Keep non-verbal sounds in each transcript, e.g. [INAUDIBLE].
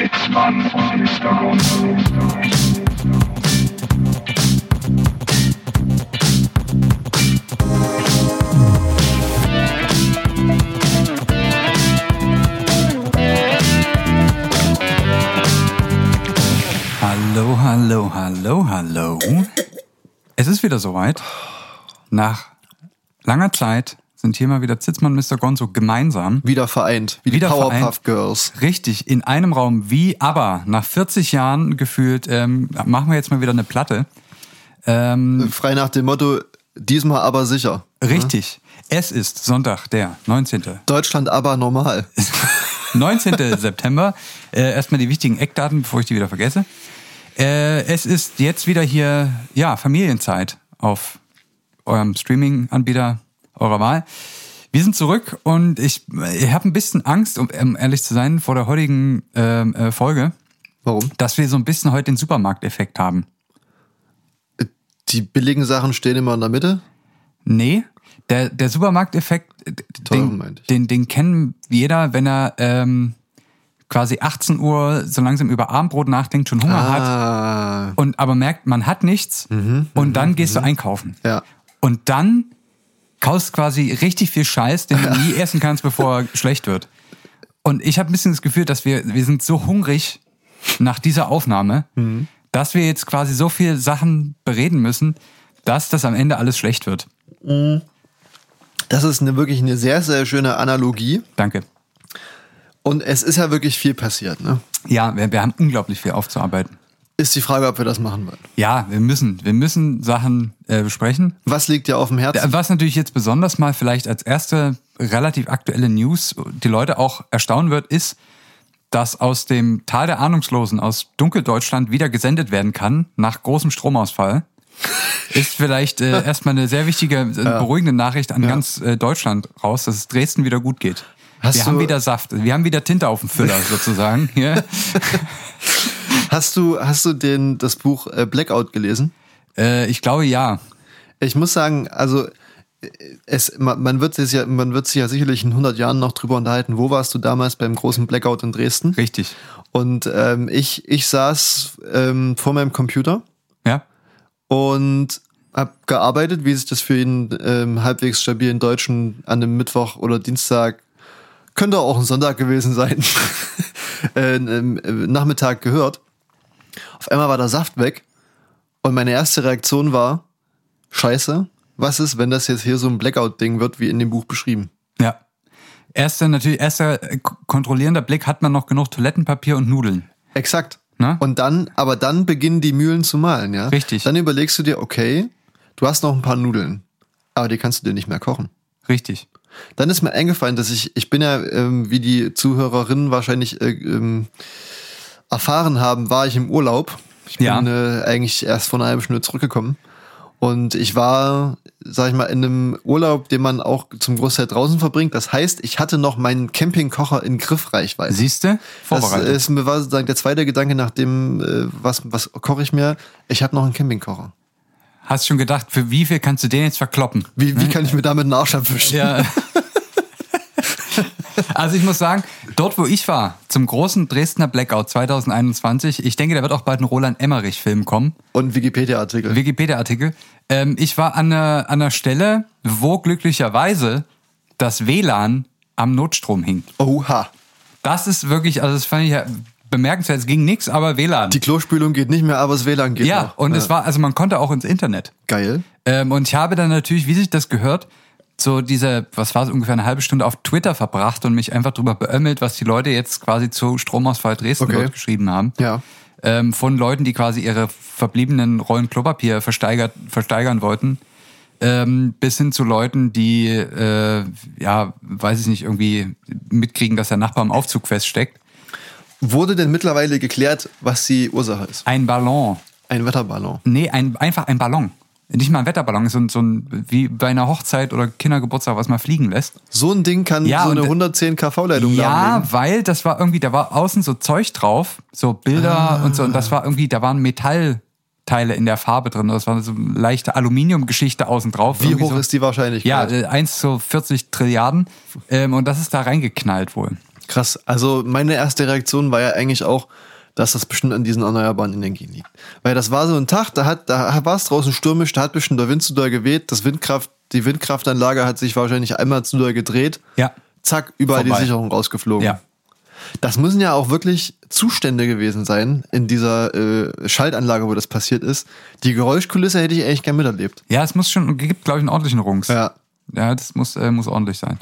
Und Mr. Gonzo. Hallo, hallo, hallo, hallo. Es ist wieder soweit. Nach langer Zeit sind hier mal wieder Zitzmann und Mr. Gonzo gemeinsam. Wieder vereint, wie die Wieder Powerpuff vereint. Girls. Richtig, in einem Raum, wie aber nach 40 Jahren gefühlt, ähm, machen wir jetzt mal wieder eine Platte. Ähm, Frei nach dem Motto, diesmal aber sicher. richtig. Es ist Sonntag, der 19. Deutschland aber normal. [LAUGHS] 19. September. Äh, erstmal die wichtigen Eckdaten, bevor ich die wieder vergesse. Äh, es ist jetzt wieder hier, ja, Familienzeit auf eurem Streaming-Anbieter eurer Wahl. Wir sind zurück und ich, ich habe ein bisschen Angst, um ehrlich zu sein, vor der heutigen ähm, äh, Folge, Warum? dass wir so ein bisschen heute den Supermarkteffekt haben. Die billigen Sachen stehen immer in der Mitte. Nee, der, der Supermarkteffekt, Teuren den, den, den kennen jeder, wenn er ähm, quasi 18 Uhr so langsam über Abendbrot nachdenkt, schon Hunger hat Ah, und aber merkt, man hat nichts und dann gehst du einkaufen. ja. Und dann kaufst quasi richtig viel Scheiß, den du nie [LAUGHS] essen kannst, bevor er schlecht wird. Und ich habe ein bisschen das Gefühl, dass wir, wir sind so hungrig nach dieser Aufnahme, dass wir jetzt quasi so viel Sachen bereden müssen, dass das am Ende alles schlecht wird. Das ist eine, wirklich eine sehr, sehr schöne Analogie. Danke. Und es ist ja wirklich viel passiert. Ne? Ja, wir, wir haben unglaublich viel aufzuarbeiten. Ist die Frage, ob wir das machen wollen. Ja, wir müssen, wir müssen Sachen äh, besprechen. Was liegt dir auf dem Herzen? Was natürlich jetzt besonders mal vielleicht als erste relativ aktuelle News die Leute auch erstaunen wird, ist, dass aus dem Tal der Ahnungslosen aus Dunkeldeutschland wieder gesendet werden kann nach großem Stromausfall. [LAUGHS] Ist vielleicht äh, erstmal eine sehr wichtige, äh, beruhigende Nachricht an ganz äh, Deutschland raus, dass es Dresden wieder gut geht. Hast wir haben wieder Saft, wir haben wieder Tinte auf dem Füller [LAUGHS] sozusagen. [LAUGHS] Hast du, hast du den, das Buch äh, Blackout gelesen? Äh, ich glaube ja. Ich muss sagen, also äh, es, man, man, wird sich ja, man wird sich ja sicherlich in 100 Jahren noch drüber unterhalten, wo warst du damals beim großen Blackout in Dresden? Richtig. Und ähm, ich, ich saß ähm, vor meinem Computer Ja. und habe gearbeitet, wie sich das für einen ähm, halbwegs stabilen Deutschen an einem Mittwoch oder Dienstag, könnte auch ein Sonntag gewesen sein, [LAUGHS] äh, Nachmittag gehört. Auf einmal war der Saft weg und meine erste Reaktion war, scheiße, was ist, wenn das jetzt hier so ein Blackout-Ding wird, wie in dem Buch beschrieben? Ja. Erster, natürlich, erster äh, kontrollierender Blick hat man noch genug Toilettenpapier und Nudeln. Exakt. Na? Und dann, aber dann beginnen die Mühlen zu malen, ja? Richtig. Dann überlegst du dir, okay, du hast noch ein paar Nudeln, aber die kannst du dir nicht mehr kochen. Richtig. Dann ist mir eingefallen, dass ich, ich bin ja, ähm, wie die Zuhörerinnen wahrscheinlich äh, ähm, erfahren haben, war ich im Urlaub. Ich bin Ja. äh, eigentlich erst vor einer halben Stunde zurückgekommen. Und ich war, sag ich mal, in einem Urlaub, den man auch zum Großteil draußen verbringt. Das heißt, ich hatte noch meinen Campingkocher in Griffreichweite. Siehst du? Das Vorbereitet. ist, mir war sozusagen der zweite Gedanke nach dem, äh, was, was koche ich mir? Ich habe noch einen Campingkocher. Hast schon gedacht, für wie viel kannst du den jetzt verkloppen? Wie, wie kann ich mir damit einen Arsch abwischen? Ja. [LAUGHS] [LAUGHS] also ich muss sagen, dort wo ich war, zum großen Dresdner Blackout 2021, ich denke, da wird auch bald ein Roland Emmerich-Film kommen. Und Wikipedia-Artikel. Wikipedia-Artikel. Ähm, ich war an einer, an einer Stelle, wo glücklicherweise das WLAN am Notstrom hing. Oha. Das ist wirklich, also das fand ich ja bemerkenswert. Es ging nix, aber WLAN. Die Klospülung geht nicht mehr, aber das WLAN geht ja, noch. und es war, also man konnte auch ins Internet. Geil. Ähm, und ich habe dann natürlich, wie sich das gehört, so diese, was war es, ungefähr eine halbe Stunde auf Twitter verbracht und mich einfach drüber beömmelt, was die Leute jetzt quasi zu Stromausfall Dresden Okay. dort geschrieben haben. Ja. Ähm, von Leuten, die quasi ihre verbliebenen Rollen Klopapier versteigert, versteigern wollten. Ähm, bis hin zu Leuten, die, äh, ja, weiß ich nicht, irgendwie mitkriegen, dass der Nachbar im Aufzug feststeckt. Wurde denn mittlerweile geklärt, was die Ursache ist? Ein Ballon. Ein Wetterballon. Nee, ein, einfach ein Ballon. Nicht mal ein Wetterballon, so ein, so ein, wie bei einer Hochzeit oder Kindergeburtstag, was man fliegen lässt. So ein Ding kann Ja, so eine und- 110 kV-Leitung Ja, lahmlegen. weil das war irgendwie, da war außen so Zeug drauf, so Bilder und so, und das war irgendwie, da waren Metallteile in der Farbe drin. Das war so eine leichte Aluminiumgeschichte außen drauf. Wie Irgendwie hoch so, ist die Ja, Wahrscheinlichkeit? äh, 1 zu 40 Trilliarden. Ähm, und das ist da reingeknallt wohl. Krass. Also meine erste Reaktion war ja eigentlich auch, dass das bestimmt an diesen erneuerbaren Energien liegt. Weil das war so ein Tag, da hat, da war es draußen stürmisch, da hat bestimmt der Wind zu doll geweht, das Windkraft, die Windkraftanlage hat sich wahrscheinlich einmal zu doll gedreht. Ja. Zack, überall Vorbei. die Sicherung rausgeflogen. Ja. Das müssen ja auch wirklich Zustände gewesen sein in dieser äh, Schaltanlage, wo das passiert ist. Die Geräuschkulisse hätte ich eigentlich gern miterlebt. Ja, es muss schon, gibt, glaube ich, einen ordentlichen Rungs. Ja. Ja, das muss, äh, muss ordentlich sein.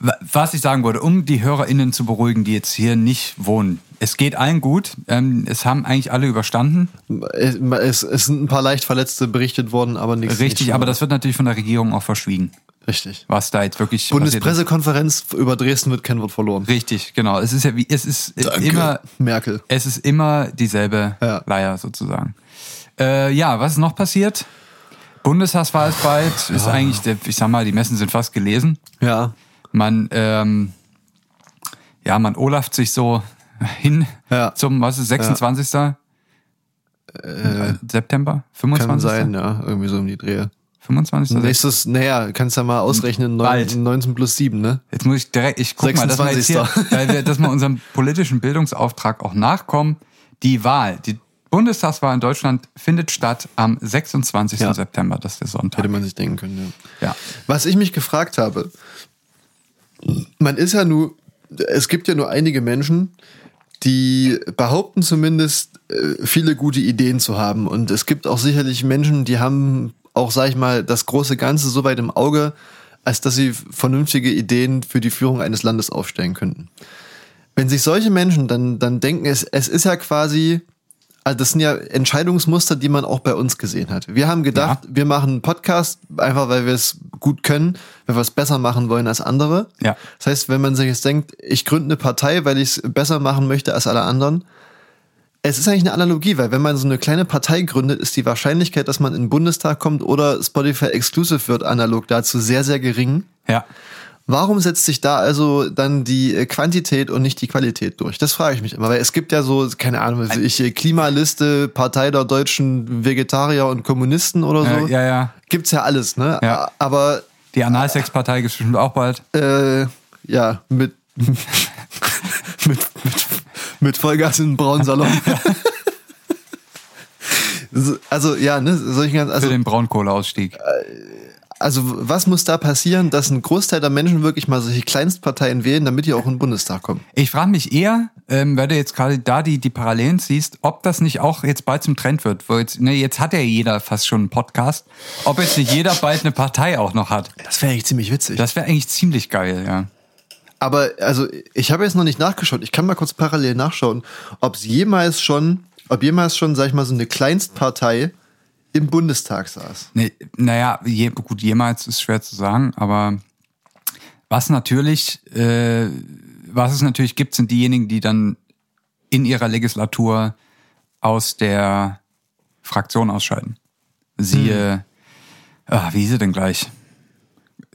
Wa- Was ich sagen wollte, um die HörerInnen zu beruhigen, die jetzt hier nicht wohnen. Es geht allen gut. Ähm, es haben eigentlich alle überstanden. Es, es, sind ein paar leicht Verletzte berichtet worden, aber nichts. Richtig, nichts aber das wird natürlich von der Regierung auch verschwiegen. Richtig. Was da jetzt wirklich. Bundespressekonferenz über Dresden wird kein Wort verloren. Richtig, genau. Es ist ja wie, es ist immer, Merkel. es ist immer dieselbe Ja. Leier sozusagen. Äh, ja, was ist noch passiert? Bundestagswahl ist bald. Ist eigentlich, der, ich sag mal, die Messen sind fast gelesen. Ja. Man, ähm, ja, man olaft sich so hin Ja. zum, was ist, 26. September? 25. Kann sein, ja. Irgendwie so um die Drehe. 25. Nächstes, naja, kannst ja mal ausrechnen, neun- Bald. 19 plus 7, ne? Jetzt muss ich direkt, ich guck mal, dass wir, hier, 26.. weil wir, dass wir unserem politischen Bildungsauftrag auch nachkommen. Die Wahl, die Bundestagswahl in Deutschland findet statt am 26. Ja. September, das ist der Sonntag. Hätte man sich denken können, ja. Ja. Was ich mich gefragt habe, man ist ja nur, es gibt ja nur einige Menschen, die behaupten zumindest, äh, viele gute Ideen zu haben. Und es gibt auch sicherlich Menschen, die haben auch, sag ich mal, das große Ganze so weit im Auge, als dass sie vernünftige Ideen für die Führung eines Landes aufstellen könnten. Wenn sich solche Menschen dann, dann denken, es, es ist ja quasi, also das sind ja Entscheidungsmuster, die man auch bei uns gesehen hat. Wir haben gedacht, wir machen einen Podcast, einfach weil wir es gut können, weil wir es besser machen wollen als andere. Ja. Das heißt, wenn man sich jetzt denkt, ich gründe eine Partei, weil ich es besser machen möchte als alle anderen, es ist eigentlich eine Analogie, weil wenn man so eine kleine Partei gründet, ist die Wahrscheinlichkeit, dass man in den Bundestag kommt oder Spotify Exclusive wird, analog dazu sehr, sehr gering. Ja. Warum setzt sich da also dann die äh, Quantität und nicht die Qualität durch? Das frage ich mich immer, weil es gibt ja so, keine Ahnung, weiß ich äh, Klimaliste, Partei der deutschen Vegetarier und Kommunisten oder so. Äh, ja, ja. Gibt's ja alles, ne? Ja. Aber Die Analsex-Partei gibt es bestimmt auch bald. äh, ja, mit, [LAUGHS] mit, mit, mit Vollgas in den braunen Salon. [LAUGHS] So, also ja, ne, solche ganz, Für also, den Braunkohleausstieg. Also was muss da passieren, dass ein Großteil der Menschen wirklich mal solche Kleinstparteien wählen, damit die auch in den Bundestag kommen? Ich frage mich eher, ähm, weil du jetzt gerade da die, die Parallelen siehst, ob das nicht auch jetzt bald zum Trend wird. Wo jetzt, ne, jetzt hat ja jeder fast schon einen Podcast. Ob jetzt nicht jeder bald eine Partei auch noch hat. Das wäre eigentlich ziemlich witzig. Das wäre eigentlich ziemlich geil, ja. Aber also ich habe jetzt noch nicht nachgeschaut. Ich kann mal kurz parallel nachschauen, ob es jemals schon, ob jemals schon, sag ich mal, so eine Kleinstpartei im Bundestag saß. Nee, naja, je, gut, jemals ist schwer zu sagen, aber was natürlich, äh, was es natürlich gibt, sind diejenigen, die dann in ihrer Legislatur aus der Fraktion ausscheiden. Siehe, ah, wie hieß sie denn gleich?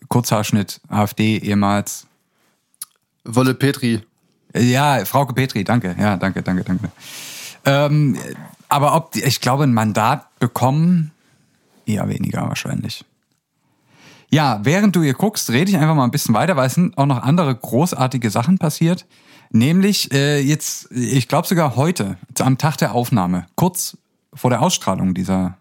Kurzhaarschnitt, AfD ehemals. Wolle Petri. Äh, Ja, Frauke Petri, danke. Ja, danke, danke, danke. Ähm, aber ob, die- ich glaube, ein Mandat bekommen, eher weniger wahrscheinlich. Ja, während du hier guckst, rede ich einfach mal ein bisschen weiter, weil es sind auch noch andere großartige Sachen passiert. Nämlich äh, jetzt, ich glaube sogar heute, am Tag der Aufnahme, kurz vor der Ausstrahlung dieser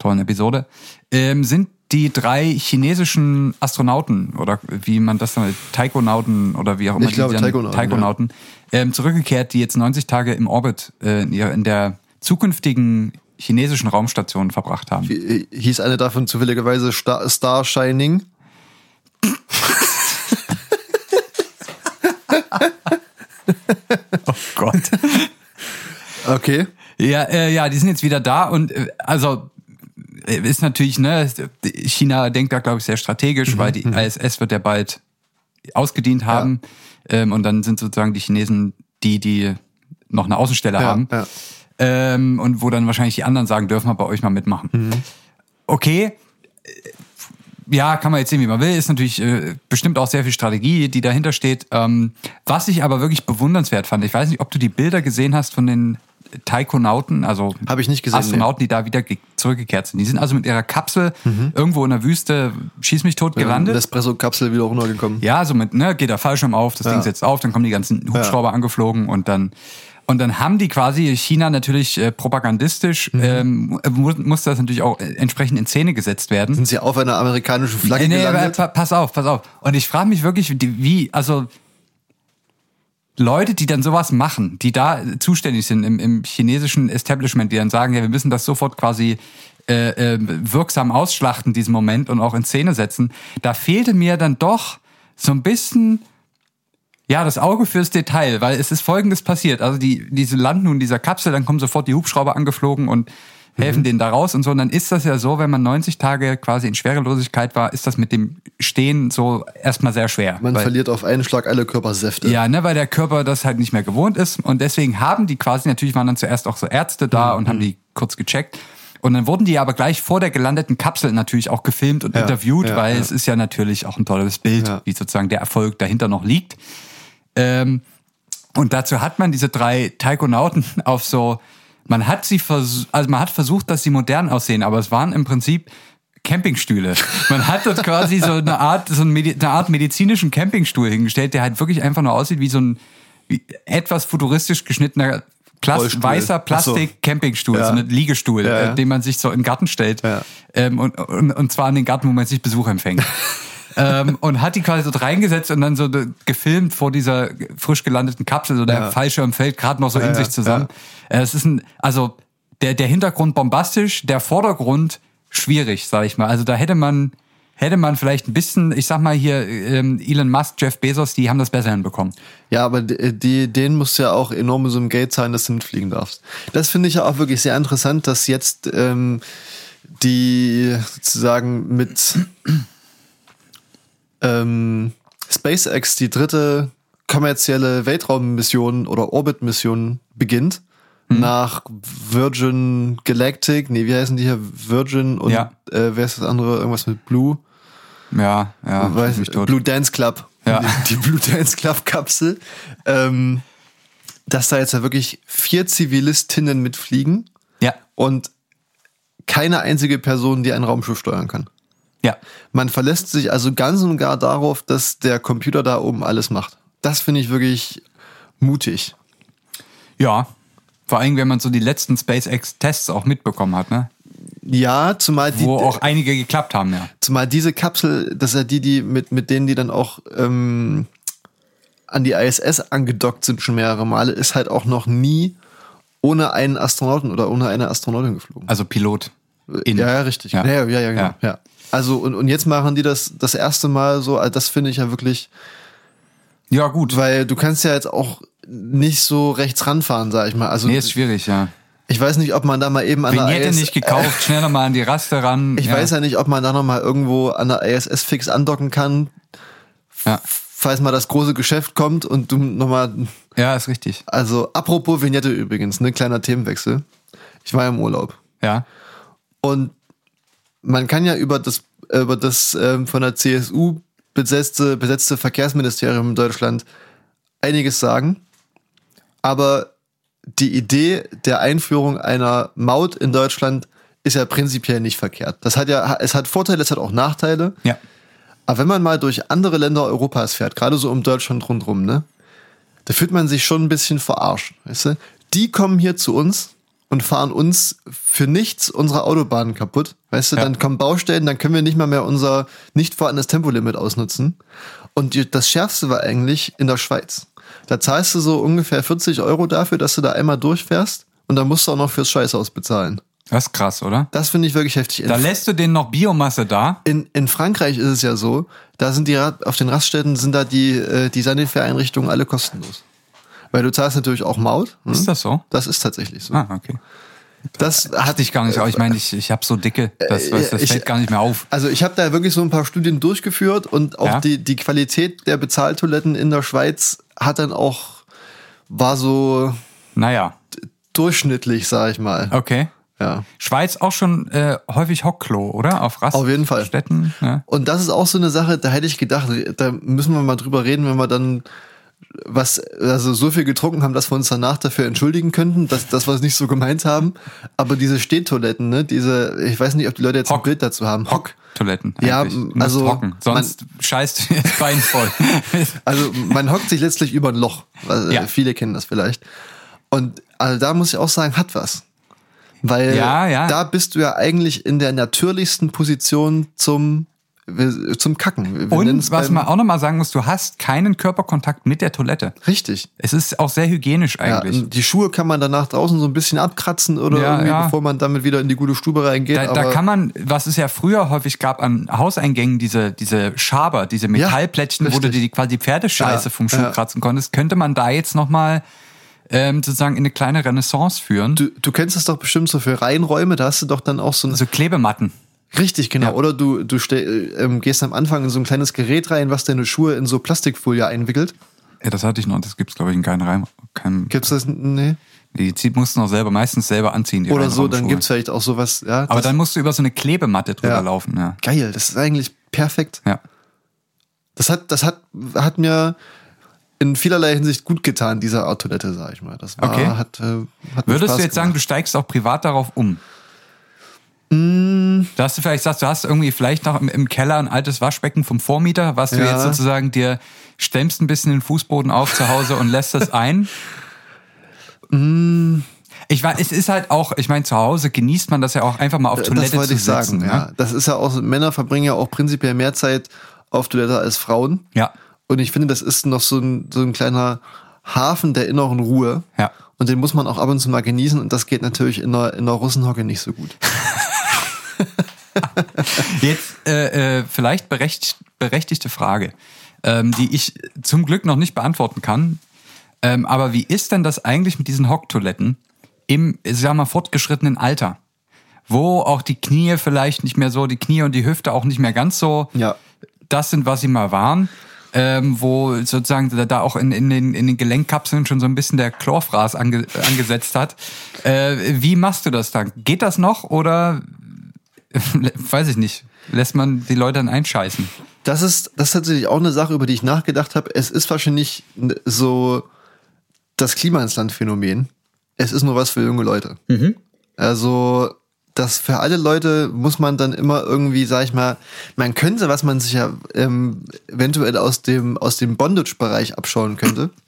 tollen Episode, ähm, sind die drei chinesischen Astronauten oder wie man das dann, Taikonauten oder wie auch immer Ich glaube, die Taikonauten, Taikonauten ähm, zurückgekehrt, die jetzt 90 Tage im Orbit äh, in der zukünftigen chinesischen Raumstation verbracht haben. Wie- Hieß eine davon zufälligerweise Star, Star Shining? [LAUGHS] Oh Gott. Okay. Ja, äh, ja, die sind jetzt wieder da und äh, also äh, ist natürlich, ne, China denkt da, glaube ich, sehr strategisch, weil die ISS wird ja bald ausgedient haben. Ähm, und dann sind sozusagen die Chinesen die, die noch eine Außenstelle Ja, haben. ja. Ähm, und wo dann wahrscheinlich die anderen sagen, dürfen wir bei euch mal mitmachen. Okay. Äh, Ja, kann man jetzt sehen, wie man will. Ist natürlich äh, bestimmt auch sehr viel Strategie, die dahinter steht. Ähm, was ich aber wirklich bewundernswert fand, ich weiß nicht, ob du die Bilder gesehen hast von den Taikonauten, also Hab ich nicht gesehen, Astronauten, die da wieder ge- zurückgekehrt sind. Die sind also mit ihrer Kapsel irgendwo in der Wüste, schieß mich tot, gelandet. Espresso-Kapsel wieder runtergekommen. Ja, so mit, ne, geht der Fallschirm auf, das Ding setzt auf, dann kommen die ganzen Hubschrauber angeflogen und dann und dann haben die quasi China natürlich äh, propagandistisch ähm, mu muss das natürlich auch äh, entsprechend in Szene gesetzt werden. Sind sie auf einer amerikanischen Flagge Nee, nee, aber gelandet? pa pass auf, pass auf. Und ich frage mich wirklich, wie- wie, also Leute, die dann sowas machen, die da zuständig sind im, im chinesischen Establishment, die dann sagen, ja, wir müssen das sofort quasi äh, äh, wirksam ausschlachten, diesen Moment und auch in Szene setzen, da fehlte mir dann doch so ein bisschen ja, das Auge fürs Detail, weil es ist Folgendes passiert. Also die, diese landen nun in dieser Kapsel, dann kommen sofort die Hubschrauber angeflogen und helfen Mhm. denen da raus und so. Und dann ist das ja so, wenn man 90 Tage quasi in Schwerelosigkeit war, ist das mit dem Stehen so erstmal sehr schwer. Man weil, verliert auf einen Schlag alle Körpersäfte. ja, ne, weil der Körper das halt nicht mehr gewohnt ist. Und deswegen haben die quasi, natürlich waren dann zuerst auch so Ärzte da und haben Mhm. die kurz gecheckt. Und dann wurden die aber gleich vor der gelandeten Kapsel natürlich auch gefilmt und Ja, interviewt, ja, weil ja. es ist ja natürlich auch ein tolles Bild, wie sozusagen der Erfolg dahinter noch liegt. Ähm, und dazu hat man diese drei Taikonauten [LAUGHS] auf so, man hat sie vers also man hat versucht, dass sie modern aussehen, aber es waren im Prinzip Campingstühle. [LAUGHS] Man hat dort quasi so eine Art, so eine, Art medizinischen Campingstuhl hingestellt, der halt wirklich einfach nur aussieht wie so ein wie etwas futuristisch geschnittener Plas Rollstuhl. weißer Ach so. Plastik-Campingstuhl, Ja. so ein Liegestuhl, Ja, ja. Äh, den man sich so in den Garten stellt. Ja. Ähm, und, und, und zwar in den Garten, wo man sich Besuch empfängt. [LAUGHS] ähm, und hat die quasi so reingesetzt und dann so gefilmt vor dieser frisch gelandeten Kapsel. So der Ja. Fallschirm fällt gerade noch so in Ja, sich ja, zusammen. Äh, Es ist ein, also der, der Hintergrund bombastisch, der Vordergrund schwierig, sag ich mal. Also da hätte man, hätte man vielleicht ein bisschen, ich sag mal hier, ähm, Elon Musk, Jeff Bezos, die haben das besser hinbekommen. Ja, aber die, denen musst du ja auch enorme Summen Geld zahlen, dass du mitfliegen darfst. Das finde ich ja auch wirklich sehr interessant, dass jetzt ähm, die sozusagen mit ähm, SpaceX die dritte kommerzielle Weltraummission oder Orbitmission beginnt. Nach Virgin Galactic, nee, wie heißen die hier? Virgin und Ja. äh, wer ist das andere? Irgendwas mit Blue? Ja, ja, Weiß. Blue Dance Club. Ja. Die, die Blue Dance Club Kapsel. Ähm, dass da jetzt ja wirklich vier Zivilistinnen mitfliegen Ja, und keine einzige Person, die ein Raumschiff steuern kann. Ja. Man verlässt sich also ganz und gar darauf, dass der Computer da oben alles macht. Das finde ich wirklich mutig. Ja. Vor allem, wenn man so die letzten SpaceX-Tests auch mitbekommen hat, ne? Ja, zumal die, Wo auch einige geklappt haben, ja. zumal diese Kapsel, das ist ja die, die mit, mit denen, die dann auch ähm, an die ISS angedockt sind schon mehrere Male, ist halt auch noch nie ohne einen Astronauten oder ohne eine Astronautin geflogen. Also Pilot. In. ja, ja, richtig. Ja. Ja, ja, ja, genau. Ja. Ja. Also, und, und jetzt machen die das das erste Mal so, also das finde ich ja wirklich, Ja, gut. weil du kannst ja jetzt auch nicht so rechts ranfahren, sag ich mal. Also, Nee, ist schwierig, ja. ich weiß nicht, ob man da mal eben an der Vignette ISS, nicht gekauft, [LAUGHS] schneller mal an die Raste ran. ich ja. weiß ja nicht, ob man da noch mal irgendwo an der ISS fix andocken kann, Ja. falls mal das große Geschäft kommt und du noch mal, ja, ist richtig. also apropos Vignette übrigens, ne, kleiner Themenwechsel. Ich war ja im Urlaub. Ja. Und man kann ja über das, über das ähm, von der CSU besetzte, besetzte Verkehrsministerium in Deutschland einiges sagen. Aber die Idee der Einführung einer Maut in Deutschland ist ja prinzipiell nicht verkehrt. Das hat ja, es hat Vorteile, es hat auch Nachteile. Ja. Aber wenn man mal durch andere Länder Europas fährt, gerade so um Deutschland rundherum, ne, da fühlt man sich schon ein bisschen verarscht, weißt du? Die kommen hier zu uns und fahren uns für nichts unsere Autobahnen kaputt, weißt du? Ja. Dann kommen Baustellen, dann können wir nicht mal mehr unser nicht vorhandenes Tempolimit ausnutzen. Und das Schärfste war eigentlich in der Schweiz. Da zahlst du so ungefähr 40 Euro dafür, dass du da einmal durchfährst und dann musst du auch noch fürs Scheißhaus bezahlen. Das ist krass, oder? Das finde ich wirklich heftig. In Da lässt du denen noch Biomasse da. in, in Frankreich ist es ja so, da sind die auf den Raststätten sind da die, äh, die Sanitäreinrichtungen alle kostenlos. Weil du zahlst natürlich auch Maut. Hm? Ist das so? Das ist tatsächlich so. Ah, okay. Das Hatte ich gar nicht, ich meine, ich, ich habe so dicke, das, das, das ich- fällt gar nicht mehr auf. Also ich habe da wirklich so ein paar Studien durchgeführt und auch Ja. die, die Qualität der Bezahltoiletten in der Schweiz hat dann auch, war so Naja, durchschnittlich, sag ich mal. okay. Ja. Schweiz auch schon äh, häufig Hockklo, oder? Auf Rast Auf jeden Fall. Städten. Ja. Und das ist auch so eine Sache, da hätte ich gedacht, da müssen wir mal drüber reden, wenn wir dann was, also so viel getrunken haben, dass wir uns danach dafür entschuldigen könnten, dass, dass wir es nicht so gemeint haben. Aber diese Stehtoiletten, ne, diese, ich weiß nicht, ob die Leute jetzt ein Hock. Bild dazu haben. Hock. Toiletten. Ja, also, hocken. Sonst scheißt du dir das Bein voll. [LAUGHS] Also man hockt sich letztlich über ein Loch. Also, Ja. Viele kennen das vielleicht. Und also da muss ich auch sagen, hat was. Weil Ja, ja. da bist du ja eigentlich in der natürlichsten Position zum, zum Kacken. Wir Und was man auch nochmal sagen muss, du hast keinen Körperkontakt mit der Toilette. Richtig. Es ist auch sehr hygienisch Ja, eigentlich. und die Schuhe kann man danach draußen so ein bisschen abkratzen oder Ja, irgendwie, ja. bevor man damit wieder in die gute Stube reingeht. Da, da kann man, was es ja früher häufig gab an Hauseingängen, diese, diese Schaber, diese Metallplättchen, wo du dir die quasi Pferdescheiße Ja, vom Schuh ja. kratzen konntest, könnte man da jetzt nochmal ähm, sozusagen in eine kleine Renaissance führen. du, du kennst das doch bestimmt so für Reihenräume, da hast du doch dann auch so ein so Klebematten. Richtig, genau. Ja. Oder du, du ste ähm, gehst am Anfang in so ein kleines Gerät rein, was deine Schuhe in so Plastikfolie einwickelt. Ja, das hatte ich noch, das gibt's glaube ich in keinem Reim. Keinem, Gibt's das? Nee. die zieht mussten auch selber, meistens selber anziehen. Oder so, dann Reinraumschuhe. gibt's vielleicht auch sowas, ja. Aber dann musst du über so eine Klebematte drüber Ja. laufen, ja. Geil, das ist eigentlich perfekt. Ja. Das hat, das hat, hat mir in vielerlei Hinsicht gut getan, diese Art Toilette, sag ich mal. Das war, Okay. hat, äh, hat Würdest du jetzt sagen, du gemacht. steigst auch privat darauf um? Mm. Dass du vielleicht sagst, du hast irgendwie vielleicht noch im, im Keller ein altes Waschbecken vom Vormieter, was du Ja. jetzt sozusagen dir stemmst ein bisschen den Fußboden auf zu Hause und lässt das ein? [LAUGHS] Mm. Ich weiß, es ist halt auch, ich meine, zu Hause genießt man das ja auch einfach mal auf Toilette das wollte zu ich sagen, ja. ne? Das ist ja auch, Männer verbringen ja auch prinzipiell mehr Zeit auf Toilette als Frauen. ja. Und ich finde, das ist noch so ein, so ein kleiner Hafen der inneren Ruhe. Ja. Und den muss man auch ab und zu mal genießen. Und das geht natürlich in der, in der Russenhocke nicht so gut. [LAUGHS] [LAUGHS] Jetzt äh, äh, vielleicht berechtigt, berechtigte Frage, ähm, die ich zum Glück noch nicht beantworten kann. Ähm, aber wie ist denn das eigentlich mit diesen Hocktoiletten im, ich sag mal, fortgeschrittenen Alter? Wo auch die Knie vielleicht nicht mehr so, die Knie und die Hüfte auch nicht mehr ganz so Ja. das sind, was sie mal waren. Ähm, wo sozusagen da- da auch in, in, den, in den Gelenkkapseln schon so ein bisschen der Chlorfraß ange, angesetzt hat. Äh, wie machst du das dann? Geht das noch oder [LAUGHS] weiß ich nicht? Lässt man die Leute dann einscheißen? Das ist, das ist tatsächlich auch eine Sache, über die ich nachgedacht habe. Es ist wahrscheinlich so das Klima ins Land Phänomen. Es ist nur was für junge Leute. Also, das für alle Leute muss man dann immer irgendwie, sag ich mal, man könnte, was man sich ja ähm, eventuell aus dem, aus dem Bondage-Bereich abschauen könnte. [LAUGHS]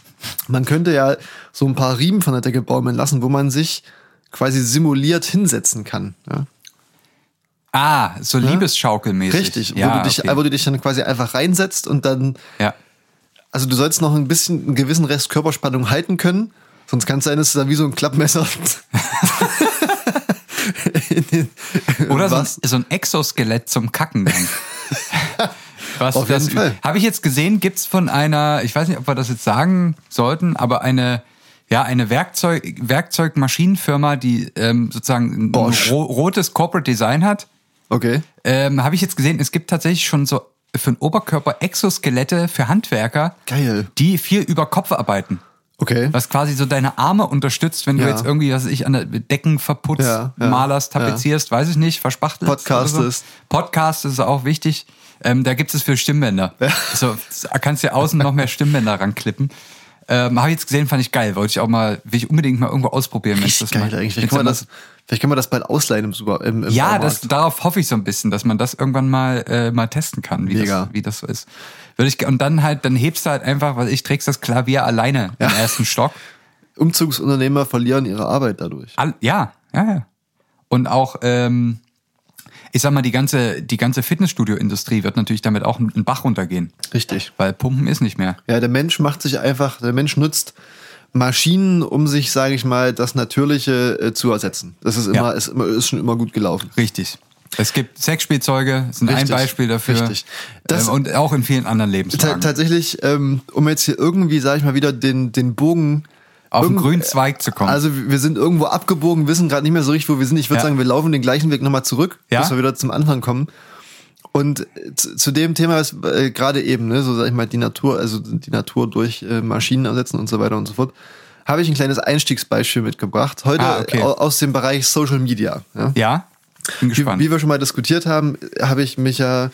Man könnte ja so ein paar Riemen von der Decke baumeln lassen, wo man sich quasi simuliert hinsetzen kann. Ja? Ah, so Liebesschaukelmäßig. Richtig, ja, wo, du dich, okay. wo du dich dann quasi einfach reinsetzt und dann ja. Also du sollst noch ein bisschen einen gewissen Rest Körperspannung halten können, sonst kann es sein, dass du da wie so ein Klappmesser [LAUGHS] den, Oder so ein, so ein Exoskelett zum Kacken dann. [LAUGHS] Was, Auf jeden das, Fall. Habe ich jetzt gesehen, gibt's von einer, ich weiß nicht, ob wir das jetzt sagen sollten, aber eine, ja, eine Werkzeug, Werkzeugmaschinenfirma, die ähm, sozusagen ein Bosch. ro rotes Corporate Design hat, Okay. ähm, habe ich jetzt gesehen, es gibt tatsächlich schon so für den Oberkörper Exoskelette für Handwerker, Geil. die viel über Kopf arbeiten. Okay. Was quasi so deine Arme unterstützt, wenn du Ja. jetzt irgendwie, was weiß ich, an der Decken verputzt, Ja, ja, malerst, tapezierst, weiß ich nicht, verspachtelst. Podcastest. oder So. Podcast ist auch wichtig. Ähm, da gibt es für Stimmbänder. So, da kannst du ja außen noch mehr Stimmbänder ranklippen. Ähm, Habe ich jetzt gesehen, fand ich geil. Wollte ich auch mal, will ich unbedingt mal irgendwo ausprobieren. wenn das geil mal, eigentlich. Vielleicht kann, man das, vielleicht kann man das bald ausleihen im Super. Im, im ja, das, darauf hoffe ich so ein bisschen, dass man das irgendwann mal, äh, mal testen kann, wie, Mega. das, wie das so ist. Würde ich, und dann halt, dann hebst du halt einfach, weil ich trägst das Klavier alleine im ersten Stock. Umzugsunternehmer verlieren ihre Arbeit dadurch. All, ja, ja, ja. Und auch, ähm, ich sag mal, die ganze, die ganze Fitnessstudio-Industrie wird natürlich damit auch einen Bach runtergehen. Richtig. Weil Pumpen ist nicht mehr. Ja, der Mensch macht sich einfach, der Mensch nutzt Maschinen, um sich, sage ich mal, das Natürliche äh, zu ersetzen. Das ist immer, Ja. ist immer, ist schon immer gut gelaufen. Richtig. Es gibt Sexspielzeuge, sind ein Richtig, Beispiel dafür. richtig. Das- ähm, und auch in vielen anderen Lebenslagen. tatsächlich, ähm, um jetzt hier irgendwie, sage ich mal, wieder den, den Bogen Auf den grünen Zweig zu kommen. Also wir sind irgendwo abgebogen, wissen gerade nicht mehr so richtig, wo wir sind. Ich würde Ja. sagen, wir laufen den gleichen Weg nochmal zurück, Ja. bis wir wieder zum Anfang kommen. Und äh, zu, zu dem Thema ist äh, gerade eben, ne, so sag ich mal, die Natur, also die Natur durch äh, Maschinen ersetzen und so weiter und so fort, habe ich ein kleines Einstiegsbeispiel mitgebracht. Heute Ah, okay. au- aus dem Bereich Social Media. Ja? ja? Bin Wie, gespannt. wie wir schon mal diskutiert haben, habe ich mich ja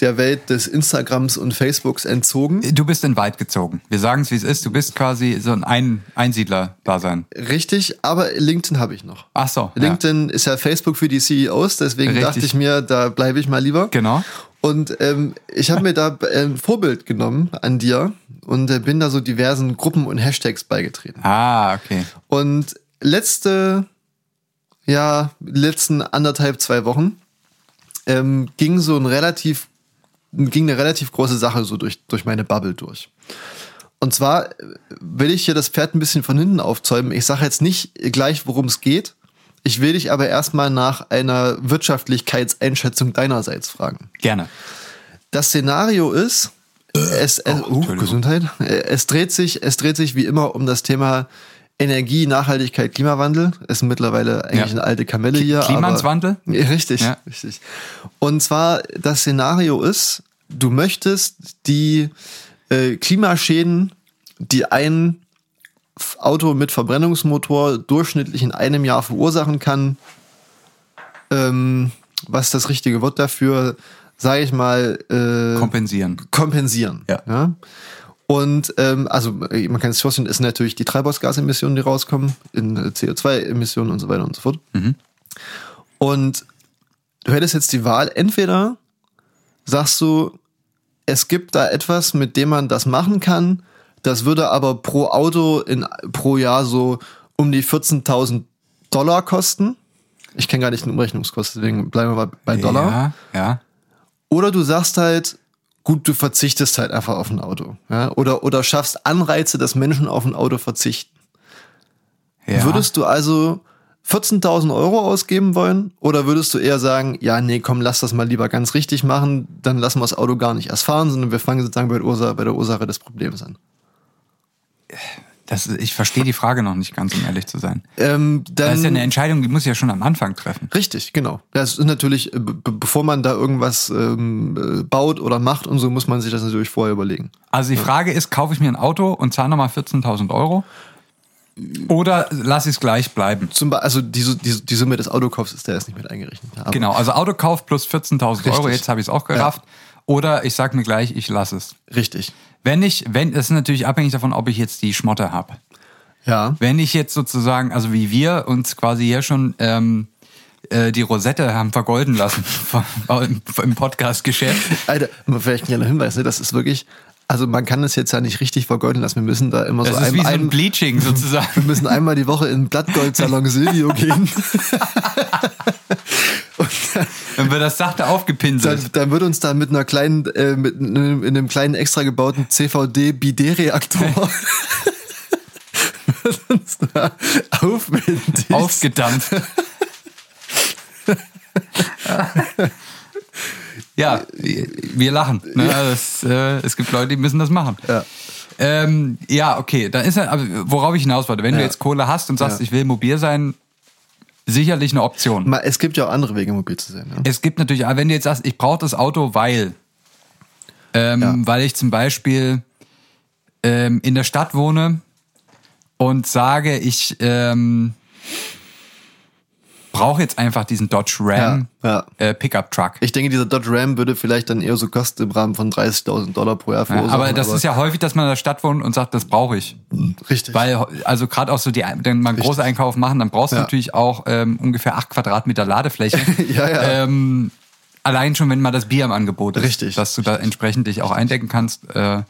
der Welt des Instagrams und Facebooks entzogen. du bist in Wald gezogen. Wir sagen es, wie es ist. Du bist quasi so ein, ein Einsiedler-Dasein. Richtig, aber LinkedIn habe ich noch. Ach so. Ja. LinkedIn ist ja Facebook für die CEOs, deswegen Richtig. dachte ich mir, da bleibe ich mal lieber. Genau. Und ähm, ich habe mir da ein Vorbild genommen an dir und äh, bin da so diversen Gruppen und Hashtags beigetreten. Ah, okay. Und letzte, ja, letzten anderthalb, zwei Wochen ähm, ging so ein relativ, ging eine relativ große Sache so durch, durch meine Bubble durch. Und zwar äh, will ich hier das Pferd ein bisschen von hinten aufzäumen. Ich sage jetzt nicht gleich, worum es geht. Ich will dich aber erstmal nach einer Wirtschaftlichkeitseinschätzung deinerseits fragen. Gerne. Das Szenario ist, es, es, oh, uh. Gesundheit. Es dreht sich, es dreht sich wie immer um das Thema Energie, Nachhaltigkeit, Klimawandel. Ist mittlerweile eigentlich Ja. eine alte Kamelle hier. [LAUGHS] Ja, richtig, Ja. richtig. Und zwar das Szenario ist, du möchtest die äh, Klimaschäden, die ein Auto mit Verbrennungsmotor durchschnittlich in einem Jahr verursachen kann, ähm, was ist das richtige Wort dafür, sage ich mal, äh, Kompensieren. kompensieren. Ja. Und ähm, also man kann es vorstellen, ist natürlich die Treibhausgasemissionen, die rauskommen, in äh, CO2-Emissionen und so weiter und so fort. Und du hättest jetzt die Wahl, entweder sagst du, es gibt da etwas, mit dem man das machen kann, das würde aber pro Auto in, pro Jahr so um die 14.000 Dollar kosten. Ich kenne gar nicht den Umrechnungskosten, deswegen bleiben wir bei Dollar. Ja, ja. Oder du sagst halt, gut, du verzichtest halt einfach auf ein Auto. Ja? Oder, oder schaffst Anreize, dass Menschen auf ein Auto verzichten. ja. Würdest du also 14.000 Euro ausgeben wollen? Oder würdest du eher sagen, ja, nee, komm, lass das mal lieber ganz richtig machen, dann lassen wir das Auto gar nicht erst fahren, sondern wir fangen sozusagen bei der Ursache, bei der Ursache des Problems an. Das, ich verstehe die Frage noch nicht ganz, um ehrlich zu sein. Ähm, dann, Das ist ja eine Entscheidung, die muss ich ja schon am Anfang treffen. Richtig, genau. Das ist natürlich, äh, be bevor man da irgendwas ähm, äh, baut oder macht und so, muss man sich das natürlich vorher überlegen. Also die Frage ist, kaufe ich mir ein Auto und zahle nochmal 14.000 Euro? Oder lasse ich es gleich bleiben? Zum Beispiel, also die, die, die Summe des Autokaufs ist da jetzt nicht mit eingerechnet. Genau, also Autokauf plus 14.000 Euro, jetzt habe ich es auch gerafft. Oder ich sage mir gleich, ich lasse es. Richtig. Wenn ich, wenn, das ist natürlich abhängig davon, ob ich jetzt die Schmotte habe. Ja. Wenn ich jetzt sozusagen, also wie wir uns quasi hier schon ähm, äh, die Rosette haben vergolden lassen [LAUGHS] im, im Podcast-Geschäft. Alter, vielleicht ein kleiner Hinweis, ne? das ist wirklich, also man kann es jetzt ja nicht richtig vergolden lassen. Wir müssen da immer Das so ist ein, wie so ein Bleaching [LAUGHS] wir sozusagen. müssen einmal die Woche in den Blattgoldsalon Silvio gehen. [LAUGHS] Dann wird das sachte Dann, aufgepinselt. dann wird uns da mit einer kleinen, äh, mit einem, in einem kleinen extra gebauten CVD-Bidet-Reaktor [LAUGHS] wird uns da aufwendig. Aufgedampft. Ja, wir lachen. Ne? Das, äh, es gibt Leute, die müssen das machen. Ja. Ähm, ja, okay. Dann ist ja, aber worauf ich hinaus wollte, wenn du Ja. jetzt Kohle hast und sagst, Ja. ich will mobil sein, sicherlich eine Option. Es gibt ja auch andere Wege, mobil zu sein. Ne? Es gibt natürlich, aber wenn du jetzt sagst, ich brauche das Auto, weil, ähm, Ja. weil ich zum Beispiel ähm, in der Stadt wohne und sage, ich ähm, brauche jetzt einfach diesen Dodge Ram Ja, Äh, Pickup Truck. Ich denke, dieser Dodge Ram würde vielleicht dann eher so kosten im Rahmen von 30.000 Dollar pro Jahr Ja, verursachen. aber das ist ja häufig, dass man in der Stadt wohnt und sagt, das brauche ich. richtig. Weil, also gerade auch so die, wenn man große Einkauf machen, dann brauchst du Ja. natürlich auch ähm, ungefähr acht Quadratmeter Ladefläche. [LAUGHS] Ja, ja. Ähm, allein schon, wenn mal das Bier im Angebot ist. Richtig. Dass du da entsprechend dich auch eindecken kannst. Äh,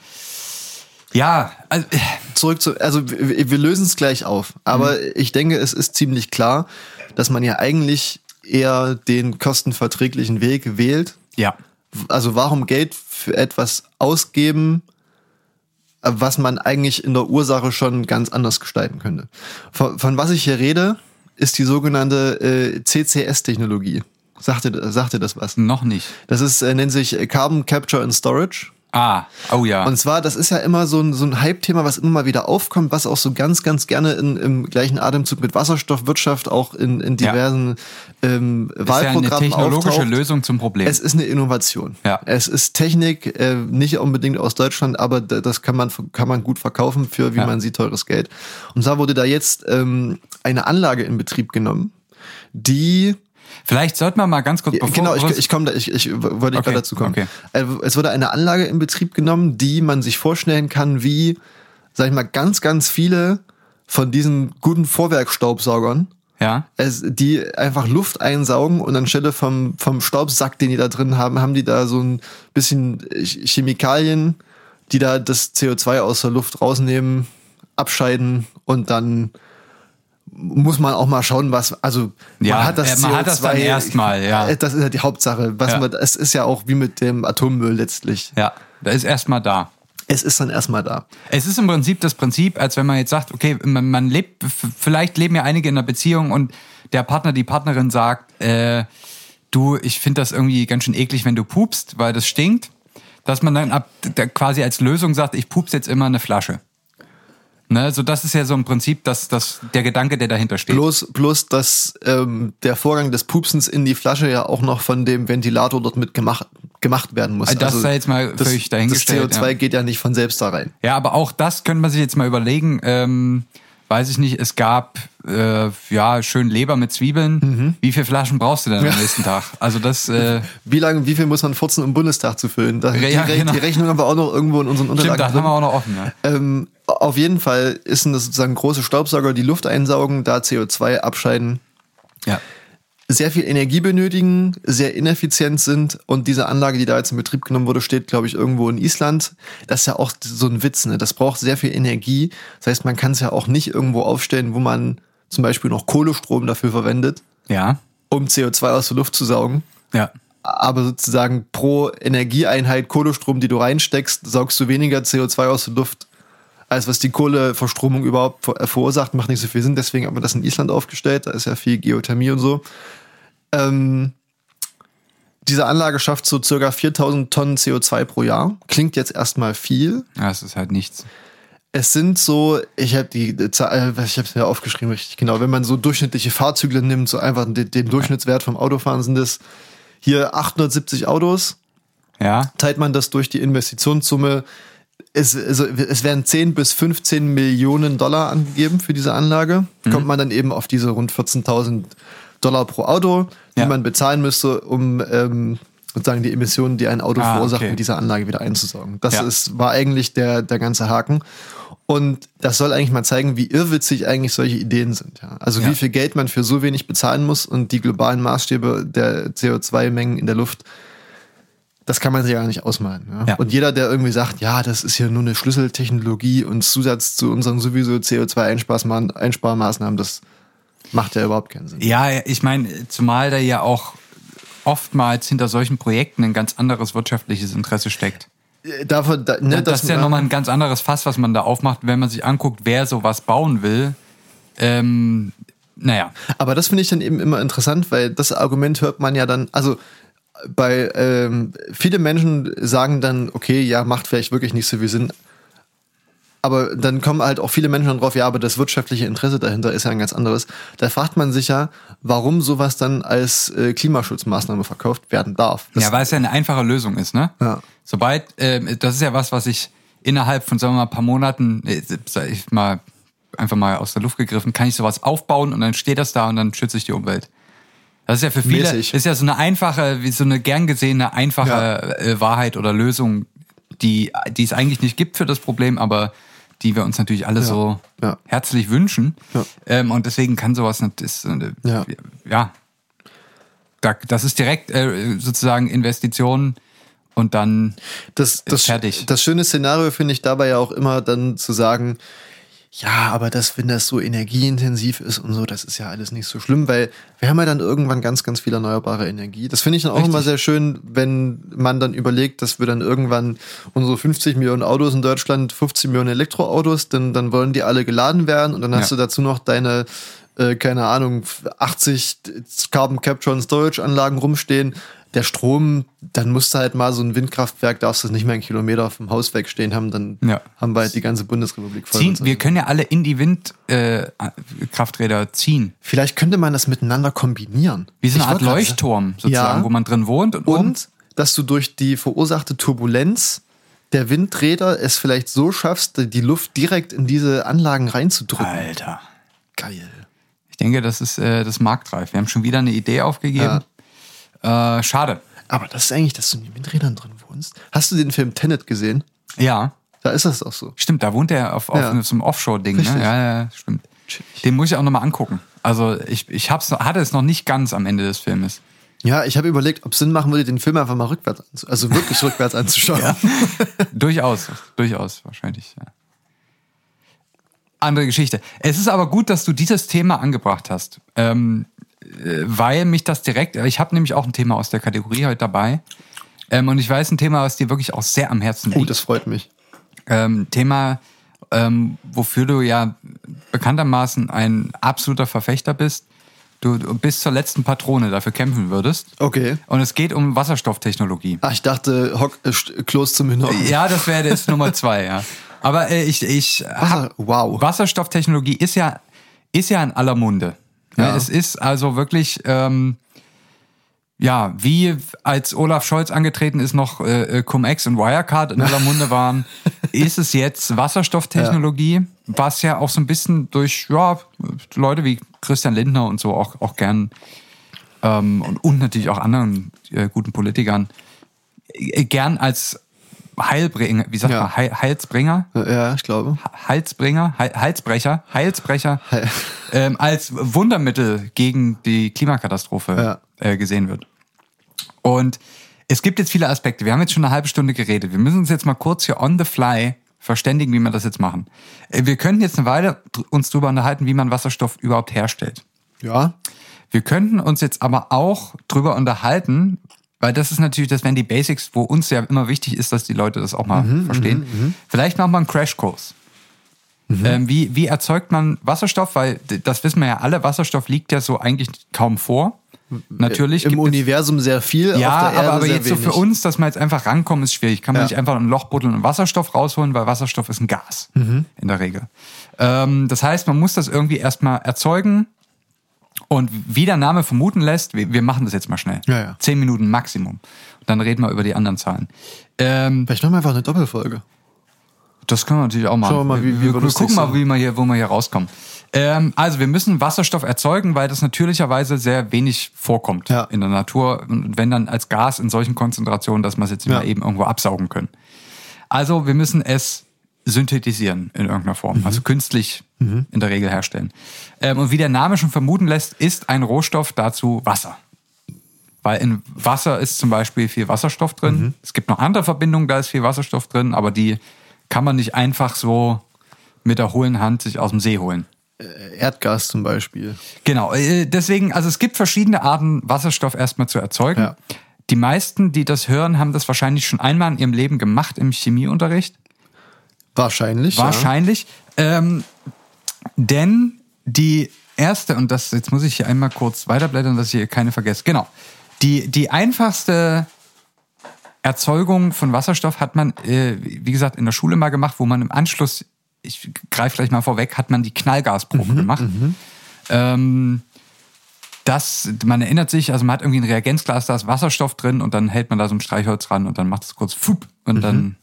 ja, also, äh, zurück zu, also wir, wir lösen es gleich auf. Aber Mhm. ich denke, es ist ziemlich klar, dass man ja eigentlich eher den kostenverträglichen Weg wählt. ja. Also warum Geld für etwas ausgeben, äh, was man eigentlich in der Ursache schon ganz anders gestalten könnte. Von, von was ich hier rede, ist die sogenannte äh, CCS-Technologie. Sagte, sagte das was? Noch nicht. Das ist, äh, nennt sich Carbon Capture and Storage. Ah, oh ja. Und zwar, das ist ja immer so ein, so ein Hype-Thema, was immer mal wieder aufkommt, was auch so ganz, ganz gerne in, im gleichen Atemzug mit Wasserstoffwirtschaft auch in, in Ja. diversen ähm, ist ja eine Wahlprogrammen technologische auftaucht. Lösung zum Problem. Es ist eine Innovation. Ja. Es ist Technik, äh, nicht unbedingt aus Deutschland, aber das kann man, kann man gut verkaufen für, wie Ja. man sieht, teures Geld. Und zwar wurde da jetzt ähm, eine Anlage in Betrieb genommen, die, Vielleicht sollten wir mal ganz kurz. Bevor, genau, ich, ich komme da, ich, ich wollte okay, dazu kommen. Okay. Äh, es wurde eine Anlage in Betrieb genommen, die man sich vorstellen kann, wie, sag ich mal, ganz, ganz viele von diesen guten Vorwerkstaubsaugern. Ja. Es, die einfach Luft einsaugen und anstelle vom, vom Staubsack, den die da drin haben, haben die da so ein bisschen Chemikalien, die da das CO2 aus der Luft rausnehmen, abscheiden und dann muss man auch mal schauen, was, also Ja, man hat das äh, man hat das dann erstmal, ja. [LAUGHS] Das ist ja die Hauptsache. Was Ja. man, es ist ja auch wie mit dem Atommüll letztlich. ja, da ist erstmal da. Es ist dann erstmal da. Es ist im Prinzip das Prinzip, als wenn man jetzt sagt, okay, man, man lebt, vielleicht leben ja einige in einer Beziehung und der Partner, die Partnerin sagt, äh, du, ich finde das irgendwie ganz schön eklig, wenn du pupst, weil das stinkt, dass man dann ab, da quasi als Lösung sagt, ich pups jetzt immer eine Flasche. Ne, so das ist ja so im Prinzip das, das, der Gedanke, der dahinter steht. Bloß, bloß, dass ähm, der Vorgang des Pupsens in die Flasche ja auch noch von dem Ventilator dort mit gemacht, gemacht werden muss. Also Das sei jetzt mal das, völlig dahingestellt, Das CO2 ja. geht ja nicht von selbst da rein. Ja, aber auch das könnte man sich jetzt mal überlegen. Ähm, weiß ich nicht, es gab äh, ja schön Leber mit Zwiebeln. Mhm. Wie viele Flaschen brauchst du denn am [LAUGHS] nächsten Tag? Also das äh, Wie lange, wie viel muss man furzen, um Bundestag zu füllen? Da, Ja, die, genau. die Rechnung haben wir auch noch irgendwo in unseren stimmt, Unterlagen. das haben wir auch noch offen. Ja. Ähm, auf jeden Fall ist das sozusagen große Staubsauger, die Luft einsaugen, da CO2 abscheiden, ja. Sehr viel Energie benötigen, sehr ineffizient sind und diese Anlage, die da jetzt in Betrieb genommen wurde, steht, glaube ich, irgendwo in Island. Das ist ja auch so ein Witz, ne? Das braucht sehr viel Energie. Das heißt, man kann es ja auch nicht irgendwo aufstellen, wo man zum Beispiel noch Kohlestrom dafür verwendet, Ja. um CO2 aus der Luft zu saugen. Ja. Aber sozusagen pro Energieeinheit Kohlestrom, die du reinsteckst, saugst du weniger CO2 aus der Luft, als was die Kohleverstromung überhaupt ver- verursacht. Macht nicht so viel Sinn. Deswegen hat man das in Island aufgestellt. Da ist ja viel Geothermie und so. Ähm, diese Anlage schafft so circa 4000 Tonnen CO2 pro Jahr. Klingt jetzt erstmal viel. Ja, es ist halt nichts. Es sind so, ich habe die Zahl, äh, ich habe es mir aufgeschrieben, richtig genau. Wenn man so durchschnittliche Fahrzüge nimmt, so einfach den, den Durchschnittswert vom Autofahren sind es hier 870 Autos. Ja. Teilt man das durch die Investitionssumme, es, also, es werden 10 bis 15 Millionen Dollar angegeben für diese Anlage. Mhm. Kommt man dann eben auf diese rund 14.000 Dollar pro Auto, die Ja. man bezahlen müsste, um ähm, sozusagen die Emissionen, die ein Auto Ah, verursacht, okay. mit dieser Anlage wieder einzusaugen. Das Ja. ist, war eigentlich der, der ganze Haken. Und das soll eigentlich mal zeigen, wie irrwitzig eigentlich solche Ideen sind. Ja? Also Ja. wie viel Geld man für so wenig bezahlen muss und die globalen Maßstäbe der CO2-Mengen in der Luft, das kann man sich ja gar nicht ausmalen. Ja? Ja. Und jeder, der irgendwie sagt, ja, das ist hier nur eine Schlüsseltechnologie und Zusatz zu unseren sowieso CO2-Einsparmaßnahmen, das macht ja überhaupt keinen Sinn. Ja, ich meine, zumal da ja auch oftmals hinter solchen Projekten ein ganz anderes wirtschaftliches Interesse steckt. Äh, Davon, da, ne, das ist ja nochmal ein ganz anderes Fass, was man da aufmacht, wenn man sich anguckt, wer sowas bauen will. Ähm, naja, Aber das finde ich dann eben immer interessant, weil das Argument hört man ja dann, also bei ähm, viele Menschen sagen dann, okay, ja, macht vielleicht wirklich nicht so viel Sinn. Aber dann kommen halt auch viele Menschen drauf, ja, aber das wirtschaftliche Interesse dahinter ist ja ein ganz anderes. Da fragt man sich ja, warum sowas dann als äh, Klimaschutzmaßnahme verkauft werden darf. Das, ja, weil es ja eine einfache Lösung ist, ne? Ja. Sobald, ähm, das ist ja was, was ich innerhalb von, sagen wir mal, ein paar Monaten, äh, sag ich mal, einfach mal aus der Luft gegriffen, kann ich sowas aufbauen und dann steht das da und dann schütze ich die Umwelt. Das ist ja für viele, Mäßig. ist ja so eine einfache, wie so eine gern gesehene, einfache Ja. äh, Wahrheit oder Lösung, die, die es eigentlich nicht gibt für das Problem, aber die wir uns natürlich alle so Ja. herzlich wünschen. Ja. Ähm, und deswegen kann sowas nicht, ist, äh, Ja. ja. Da, das ist direkt äh, sozusagen Investitionen und dann das, das, fertig. das schöne Szenario finde ich dabei ja auch immer dann zu sagen, ja, aber das, wenn das so energieintensiv ist und so, das ist ja alles nicht so schlimm, weil wir haben ja dann irgendwann ganz, ganz viel erneuerbare Energie. Das finde ich dann auch Richtig. immer sehr schön, wenn man dann überlegt, dass wir dann irgendwann unsere 50 Millionen Autos in Deutschland, 50 Millionen Elektroautos, dann, dann wollen die alle geladen werden und dann hast Ja. du dazu noch deine, äh, keine Ahnung, 80 Carbon Capture und Storage Anlagen rumstehen. Der Strom, dann musst du halt mal so ein Windkraftwerk, darfst du nicht mehr einen Kilometer vom Haus wegstehen haben, dann Ja. haben wir halt die ganze Bundesrepublik voll. ziehen. Wir können ja alle in die Windkrafträder äh, ziehen. Vielleicht könnte man das miteinander kombinieren. Wie so eine Ich Art Leuchtturm sozusagen, Ja. wo man drin wohnt und, oben- Und dass du durch die verursachte Turbulenz der Windräder es vielleicht so schaffst, die Luft direkt in diese Anlagen reinzudrücken. Alter. Geil. denke, das ist äh, das marktreif. Wir haben schon wieder eine Idee aufgegeben. Äh, schade. Aber das ist eigentlich, dass du in den Windrädern drin wohnst. Hast du den Film Tenet gesehen? Ja, Da ist das auch so. stimmt, da wohnt er auf, auf Ja. so einem Offshore-Ding. Ne? Ja, ja, stimmt. Den muss ich auch nochmal angucken. Also ich, ich hab's, hatte es noch nicht ganz am Ende des Filmes. Ja, ich habe überlegt, ob es Sinn machen würde, den Film einfach mal rückwärts anzuschauen. Also wirklich rückwärts [LAUGHS] anzuschauen. durchaus, durchaus, wahrscheinlich. Ja. Andere Geschichte. Es ist aber gut, dass du dieses Thema angebracht hast, ähm, äh, weil mich das direkt, ich habe nämlich auch ein Thema aus der Kategorie heute dabei. Ähm, und ich weiß ein Thema, was dir wirklich auch sehr am Herzen Oh, liegt. das freut mich. ähm, Thema, ähm, wofür du ja bekanntermaßen ein absoluter Verfechter bist. Du, du bis zur letzten Patrone dafür kämpfen würdest. Okay. Und es geht um Wasserstofftechnologie. Ach, ich dachte, Hock, äh, Klos zum Hinaus. Ja, das wäre jetzt Nummer zwei, ja. Aber äh, ich, ich Wasser, hab, wow. Wasserstofftechnologie ist ja, ist ja in aller Munde. Ja. Ja. Es ist also wirklich, ähm, ja, wie als Olaf Scholz angetreten ist, noch äh, äh, Cum-Ex und Wirecard in aller Munde waren, [LAUGHS] ist es jetzt Wasserstofftechnologie, was ja auch so ein bisschen durch ja, Leute wie Christian Lindner und so auch, auch gern ähm, und, und natürlich auch anderen äh, guten Politikern äh, gern als Heilbringer, wie sagt Ja. man, Heil, Heilsbringer? Ja, ich glaube. Halsbringer, Heil, Halsbrecher, Heilsbrecher Heil- ähm, als Wundermittel gegen die Klimakatastrophe Ja. äh, gesehen wird. Und es gibt jetzt viele Aspekte. Wir haben jetzt schon eine halbe Stunde geredet. Wir müssen uns jetzt mal kurz hier on the fly verständigen, wie wir das jetzt machen. Äh, Wir könnten jetzt eine Weile uns darüber unterhalten, wie man Wasserstoff überhaupt herstellt. Ja. Wir könnten uns jetzt aber auch drüber unterhalten, weil das ist natürlich, das wären die Basics, wo uns ja immer wichtig ist, dass die Leute das auch mal verstehen. Vielleicht machen wir einen Crashkurs. Ähm, wie, wie erzeugt man Wasserstoff? Weil das wissen wir ja alle, Wasserstoff liegt ja so eigentlich kaum vor. Natürlich Im Universum sehr viel, ja, aber, aber jetzt so wenig. für uns, dass wir jetzt einfach rankommen, ist schwierig. Kann man Ja. nicht einfach ein Loch buddeln und Wasserstoff rausholen, weil Wasserstoff ist ein Gas Mhm. in der Regel. Ähm, das heißt, man muss das irgendwie erstmal erzeugen. Und wie der Name vermuten lässt, wir, wir machen das jetzt mal schnell. Ja, ja. Zehn Minuten Maximum. Und dann reden wir über die anderen Zahlen. Ähm, Vielleicht machen wir einfach eine Doppelfolge. das können wir natürlich auch machen. Schauen wir mal, wie- wie wir, wir wir gucken mal, wie wir hier, wo wir hier rauskommen. Ähm, also wir müssen Wasserstoff erzeugen, weil das natürlicherweise sehr wenig vorkommt Ja. in der Natur. Und wenn dann als Gas in solchen Konzentrationen, dass wir es jetzt nicht Ja. mal eben irgendwo absaugen können. Also wir müssen es synthetisieren in irgendeiner Form, also künstlich in der Regel herstellen. Ähm, und wie der Name schon vermuten lässt, ist ein Rohstoff dazu Wasser. Weil in Wasser ist zum Beispiel viel Wasserstoff drin. Es gibt noch andere Verbindungen, da ist viel Wasserstoff drin, aber die kann man nicht einfach so mit der hohlen Hand sich aus dem See holen. Erdgas zum Beispiel. Genau, äh, deswegen, also es gibt verschiedene Arten, Wasserstoff erstmal zu erzeugen. Ja. Die meisten, die das hören, haben das wahrscheinlich schon einmal in ihrem Leben gemacht im Chemieunterricht. Wahrscheinlich. Wahrscheinlich. Ähm, denn die erste, und das, jetzt muss ich hier einmal kurz weiterblättern, dass ich hier keine vergesse. Genau. Die, die einfachste Erzeugung von Wasserstoff hat man, äh, wie gesagt, in der Schule mal gemacht, wo man im Anschluss, ich greife gleich mal vorweg, hat man die Knallgasprobe gemacht. Ähm, das, man erinnert sich, also man hat irgendwie ein Reagenzglas, da ist Wasserstoff drin und dann hält man da so ein Streichholz ran und dann macht es kurz fup und dann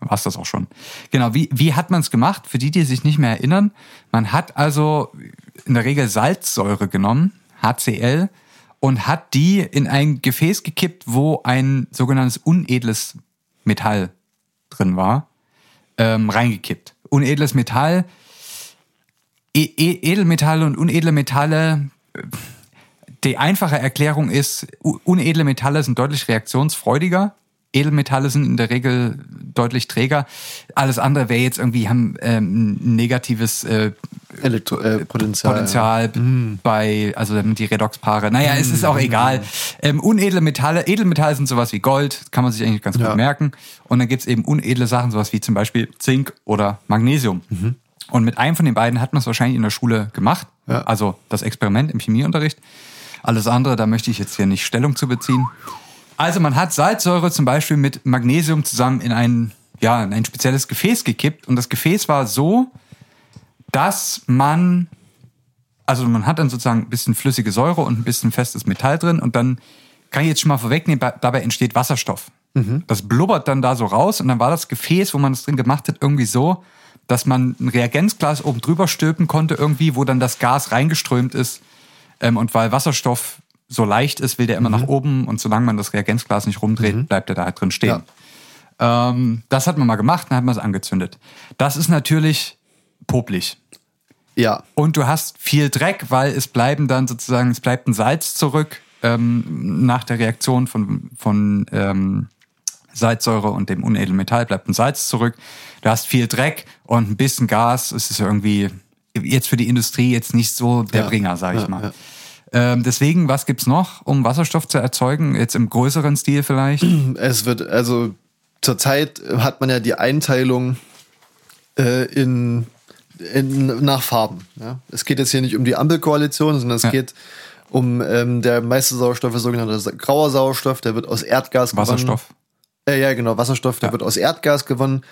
war es das auch schon. Genau, wie, wie hat man es gemacht? Für die, die sich nicht mehr erinnern, man hat also in der Regel Salzsäure genommen, HCl, und hat die in ein Gefäß gekippt, wo ein sogenanntes unedles Metall drin war, ähm, reingekippt. Unedles Metall, e e Edelmetalle und unedle Metalle, äh, die einfache Erklärung ist, unedle Metalle sind deutlich reaktionsfreudiger. Edelmetalle sind in der Regel deutlich träger. Alles andere wäre jetzt irgendwie, haben ähm, ein negatives äh, Elektro äh, Potenzial. Potenzial bei, also die Redoxpaare. Naja, es ist auch egal. Ähm, unedle Metalle, Edelmetalle sind sowas wie Gold, kann man sich eigentlich ganz Ja. gut merken. Und dann gibt's eben unedle Sachen, sowas wie zum Beispiel Zink oder Magnesium. Und mit einem von den beiden hat man es wahrscheinlich in der Schule gemacht. Ja. Also das Experiment im Chemieunterricht. Alles andere, da möchte ich jetzt hier nicht Stellung zu beziehen. Also man hat Salzsäure zum Beispiel mit Magnesium zusammen in ein, ja, in ein spezielles Gefäß gekippt. Und das Gefäß war so, dass man, also man hat dann sozusagen ein bisschen flüssige Säure und ein bisschen festes Metall drin und dann kann ich jetzt schon mal vorwegnehmen, dabei entsteht Wasserstoff. Das blubbert dann da so raus und dann war das Gefäß, wo man das drin gemacht hat, irgendwie so, dass man ein Reagenzglas oben drüber stülpen konnte irgendwie, wo dann das Gas reingeströmt ist. Ähm, und weil Wasserstoff so leicht ist, will der immer nach oben und solange man das Reagenzglas nicht rumdreht, bleibt er da halt drin stehen. Ähm, das hat man mal gemacht, dann hat man es angezündet. Das ist natürlich popelig. Ja, Und du hast viel Dreck, weil es bleiben dann sozusagen, es bleibt ein Salz zurück ähm, nach der Reaktion von, von ähm, Salzsäure und dem unedlen Metall bleibt ein Salz zurück. Du hast viel Dreck und ein bisschen Gas. Es ist irgendwie jetzt für die Industrie jetzt nicht so der Ja. Bringer, sage ich Ja, mal. Ähm, deswegen, was gibt's noch, um Wasserstoff zu erzeugen? Jetzt im größeren Stil vielleicht? [CLEARS THROAT] es wird, also zurzeit hat man ja die Einteilung äh, in, in, nach Farben. Ja? Es geht jetzt hier nicht um die Ampelkoalition, sondern es Ja. geht um ähm, der meiste Sauerstoff ist sogenannter grauer Sauerstoff, der wird aus Erdgas gewonnen. Wasserstoff. Äh, ja, genau, Wasserstoff, der Ja. wird aus Erdgas gewonnen.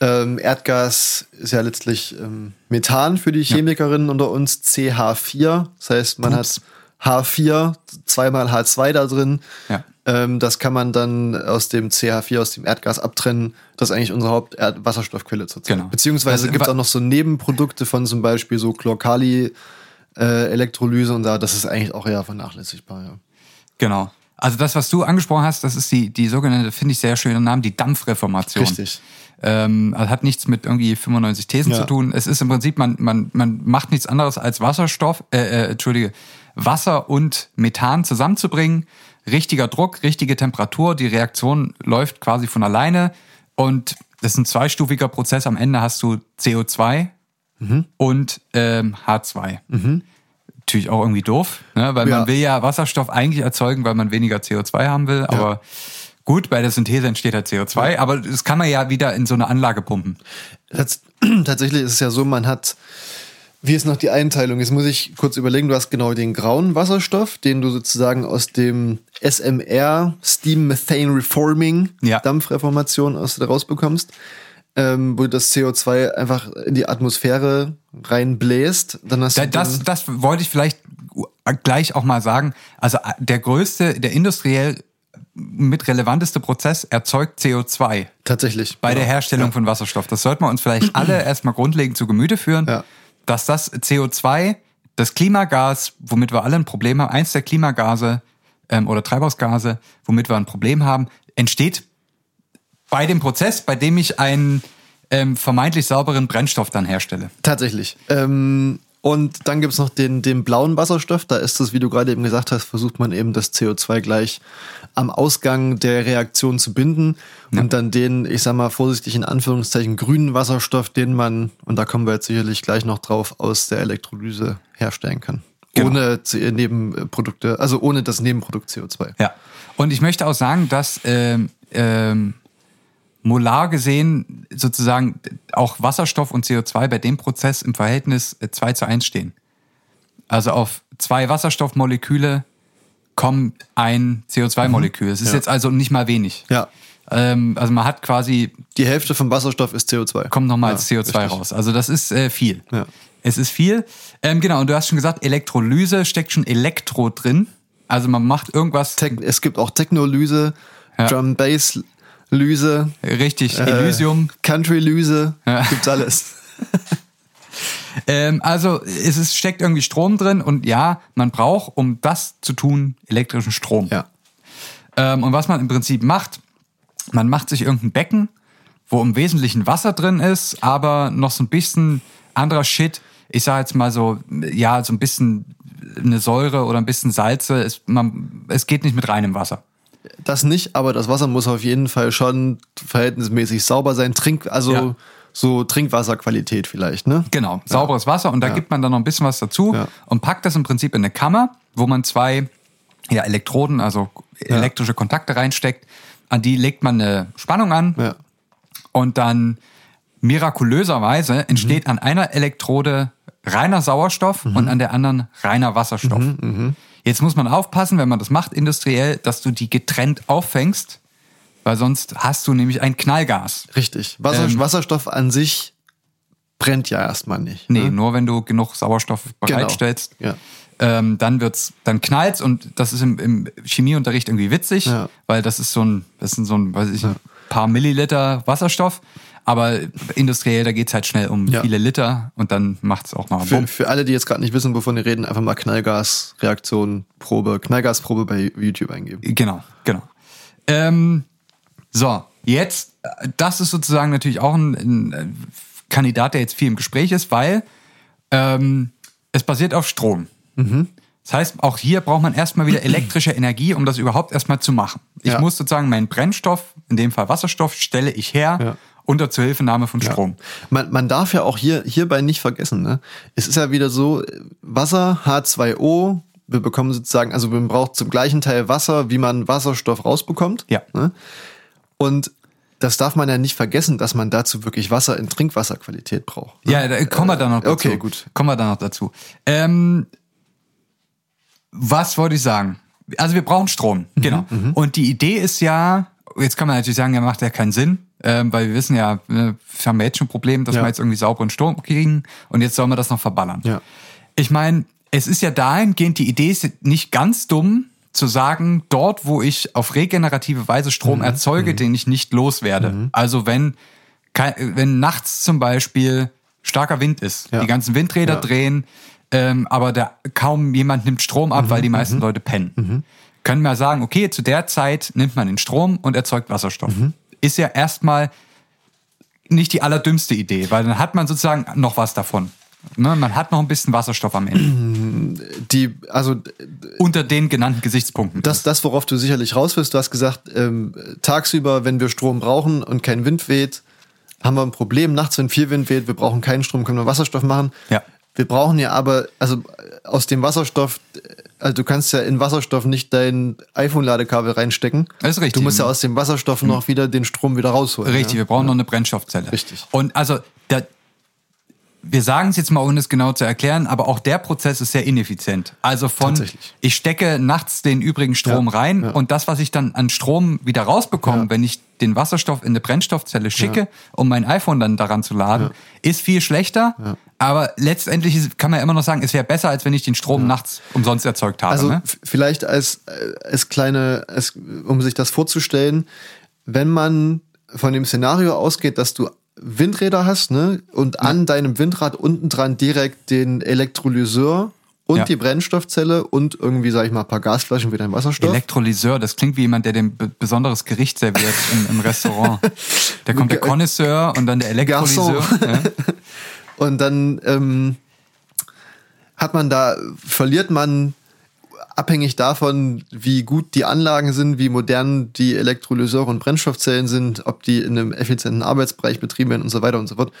Ähm, Erdgas ist ja letztlich ähm, Methan für die Chemikerinnen unter uns, CH4. Das heißt, man Ups. hat H4, zweimal H2 da drin. Ja. Ähm, das kann man dann aus dem CH4, aus dem Erdgas abtrennen. Das ist eigentlich unsere Hauptwasserstoffquelle zurzeit. Genau. Beziehungsweise Das- gibt es auch noch so Nebenprodukte von zum Beispiel so Chlorkali, äh, Elektrolyse und da, das ist eigentlich auch eher vernachlässigbar, ja. Genau. Also das, was du angesprochen hast, das ist die, die sogenannte, finde ich sehr schöne Namen, die Dampfreformation. Richtig. Ähm, also hat nichts mit irgendwie 95 Thesen Ja. zu tun. Es ist im Prinzip, man, man, man macht nichts anderes als Wasserstoff, äh, äh, Entschuldige, Wasser und Methan zusammenzubringen. Richtiger Druck, richtige Temperatur, die Reaktion läuft quasi von alleine und das ist ein zweistufiger Prozess. Am Ende hast du CO2 Mhm. und ähm, H2. Natürlich auch irgendwie doof, ne? weil Ja. man will ja Wasserstoff eigentlich erzeugen, weil man weniger CO2 haben will, aber gut, bei der Synthese entsteht halt CO2, aber das kann man ja wieder in so eine Anlage pumpen. Tats [CLEARS THROAT] tatsächlich ist es ja so, man hat, wie ist noch die Einteilung? Jetzt muss ich kurz überlegen, du hast genau den grauen Wasserstoff, den du sozusagen aus dem SMR, Steam Methane Reforming, Ja. Dampfreformation aus rausbekommst, ähm, wo du das CO2 einfach in die Atmosphäre reinbläst. Dann hast Da, du das, das wollte ich vielleicht gleich auch mal sagen. Also äh, der größte, der industriell mit relevanteste Prozess erzeugt CO2 tatsächlich bei der genau. Herstellung von Wasserstoff. Das sollten wir uns vielleicht [CLEARS THROAT] alle erstmal grundlegend zu Gemüte führen, Ja. dass das CO2, das Klimagas, womit wir alle ein Problem haben, eins der Klimagase ähm, oder Treibhausgase, womit wir ein Problem haben, entsteht bei dem Prozess, bei dem ich einen ähm, vermeintlich sauberen Brennstoff dann herstelle. Tatsächlich. Ähm, und dann gibt's noch den, den blauen Wasserstoff. Da ist es, wie du gerade eben gesagt hast, versucht man eben das CO2 gleich am Ausgang der Reaktion zu binden. Und dann den, ich sag mal vorsichtig in Anführungszeichen, grünen Wasserstoff, den man, und da kommen wir jetzt sicherlich gleich noch drauf, aus der Elektrolyse herstellen kann. Genau. Ohne C- Nebenprodukte, also ohne das Nebenprodukt CO2. Ja. Und ich möchte auch sagen, dass ähm, ähm, molar gesehen sozusagen auch Wasserstoff und CO2 bei dem Prozess im Verhältnis äh, 2 zu 1 stehen. Also auf zwei Wasserstoffmoleküle kommt ein CO2-Molekül. Es ist Ja. jetzt also nicht mal wenig. Ja. Ähm, also man hat quasi, Die Hälfte vom Wasserstoff ist CO2. kommt nochmal als Ja, CO2 richtig. raus. Also das ist äh, viel. Ja. Es ist viel. Ähm, genau, und du hast schon gesagt, Elektrolyse steckt schon Elektro drin. Also man macht irgendwas Tech- es gibt auch Technolyse, Ja. Drum-Bass-Lyse, richtig, äh, Elysium. Country-Lyse, Ja. gibt's alles. [LAUGHS] Ähm, also es ist, steckt irgendwie Strom drin und ja, man braucht, um das zu tun, elektrischen Strom. Ja. Ähm, und was man im Prinzip macht, man macht sich irgendein Becken, wo im Wesentlichen Wasser drin ist, aber noch so ein bisschen anderer Shit. Ich sage jetzt mal so, ja, so ein bisschen eine Säure oder ein bisschen Salze. Es, man, es geht nicht mit reinem Wasser. Das nicht, aber das Wasser muss auf jeden Fall schon verhältnismäßig sauber sein. Trink, also Ja. so Trinkwasserqualität vielleicht, ne? Genau, sauberes Wasser und da gibt man dann noch ein bisschen was dazu Ja. und packt das im Prinzip in eine Kammer, wo man zwei ja, Elektroden, also elektrische Kontakte reinsteckt. An die legt man eine Spannung an Ja. und dann mirakulöserweise entsteht Mhm. an einer Elektrode reiner Sauerstoff und an der anderen reiner Wasserstoff. Mhm, Jetzt muss man aufpassen, wenn man das macht industriell, dass du die getrennt auffängst, weil sonst hast du nämlich ein Knallgas. Richtig. Wasser, Ähm. Wasserstoff an sich brennt ja erstmal nicht. Nee, ne? nur wenn du genug Sauerstoff bereitstellst. Genau. Ja. Ähm, dann wird's, dann knallt's und das ist im, im Chemieunterricht irgendwie witzig, Ja. weil das ist so ein, das sind so ein, weiß ich, ein paar Milliliter Wasserstoff. Aber industriell, da geht's halt schnell um Ja. viele Liter und dann macht's auch mal Für, für alle, die jetzt gerade nicht wissen, wovon wir reden, einfach mal Knallgasreaktion, Probe, Knallgasprobe bei YouTube eingeben. Genau, genau. Ähm, so, jetzt, das ist sozusagen natürlich auch ein, ein Kandidat, der jetzt viel im Gespräch ist, weil ähm, es basiert auf Strom. Das heißt, auch hier braucht man erstmal wieder elektrische Energie, um das überhaupt erstmal zu machen. Ich Ja. muss sozusagen meinen Brennstoff, in dem Fall Wasserstoff, stelle ich her Ja. Unter Zuhilfenahme von Strom. Man, man darf ja auch hier, hierbei nicht vergessen, ne? Es ist ja wieder so, Wasser, H2O, wir bekommen sozusagen, also man braucht zum gleichen Teil Wasser, wie man Wasserstoff rausbekommt. Ja. Ne? Und das darf man ja nicht vergessen, dass man dazu wirklich Wasser in Trinkwasserqualität braucht. Ja, da kommen wir dann noch dazu. okay, gut. Kommen wir dann noch dazu. Ähm, was wollte ich sagen? Also wir brauchen Strom, Mhm, genau. Und die Idee ist ja, jetzt kann man natürlich sagen, ja, macht ja keinen Sinn, ähm, weil wir wissen ja, ne, wir haben ja jetzt schon ein Problem, dass Ja. wir jetzt irgendwie sauberen Strom kriegen und jetzt sollen wir das noch verballern. Ja. Ich meine, es ist ja dahingehend, die Idee ist nicht ganz dumm, zu sagen, dort, wo ich auf regenerative Weise Strom Mhm. erzeuge, den ich nicht loswerde. Also wenn, wenn nachts zum Beispiel starker Wind ist, Ja. die ganzen Windräder Ja. drehen, ähm, aber da kaum jemand nimmt Strom ab, Mhm. weil die meisten Leute pennen. Können wir sagen, okay, zu der Zeit nimmt man den Strom und erzeugt Wasserstoff. Mhm. Ist ja erstmal nicht die allerdümmste Idee, weil dann hat man sozusagen noch was davon. Ne? Man hat noch ein bisschen Wasserstoff am Ende. [CLEARS THROAT] Die, also Unter den genannten Gesichtspunkten. das, das, worauf du sicherlich raus willst, du hast gesagt, ähm, tagsüber, wenn wir Strom brauchen und kein Wind weht, haben wir ein Problem. Nachts, wenn viel Wind weht, wir brauchen keinen Strom, können wir Wasserstoff machen. Ja. Wir brauchen ja aber, also äh, aus dem Wasserstoff, äh, also du kannst ja in Wasserstoff nicht dein iPhone-Ladekabel reinstecken. Das ist richtig. Du musst ja aus dem Wasserstoff noch wieder den Strom wieder rausholen. Richtig, Ja? wir brauchen noch eine Brennstoffzelle. Richtig. Und also, der, wir sagen es jetzt mal, ohne es genau zu erklären, aber auch der Prozess ist sehr ineffizient. Also von, ich stecke nachts den übrigen Strom Ja, rein ja. und das, was ich dann an Strom wieder rausbekomme, Ja. wenn ich den Wasserstoff in eine Brennstoffzelle schicke, um mein iPhone dann daran zu laden, ist viel schlechter. Aber letztendlich kann man ja immer noch sagen, es wäre besser, als wenn ich den Strom nachts umsonst erzeugt habe. Also ne? vielleicht als, äh, als kleine, als, um sich das vorzustellen, wenn man von dem Szenario ausgeht, dass du Windräder hast, ne, und an deinem Windrad unten dran direkt den Elektrolyseur und Ja. die Brennstoffzelle und irgendwie, sag ich mal, ein paar Gasflaschen für deinen Wasserstoff. Elektrolyseur, das klingt wie jemand, der dem be besonderes Gericht serviert im, im Restaurant. [LAUGHS] Da kommt der Connoisseur und dann der Elektrolyseur. Ja. [LAUGHS] Und dann ähm, hat man da, verliert man abhängig davon, wie gut die Anlagen sind, wie modern die Elektrolyseure und Brennstoffzellen sind, ob die in einem effizienten Arbeitsbereich betrieben werden und so weiter und so fort,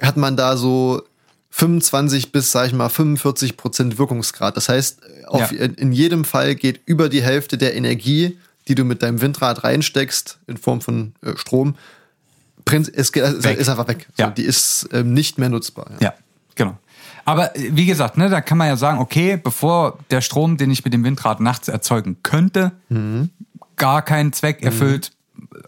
hat man da so 25 bis, sag ich mal, 45 Prozent Wirkungsgrad. Das heißt, auf, Ja. in, jedem Fall geht über die Hälfte der Energie, die du mit deinem Windrad reinsteckst, in Form von äh, Strom, es geht, ist, Weg. ist einfach weg. So, Ja. Die ist ähm, nicht mehr nutzbar. Ja. Ja, genau. Aber äh, wie gesagt, ne, da kann man ja sagen, okay, bevor der Strom, den ich mit dem Windrad nachts erzeugen könnte, gar keinen Zweck erfüllt,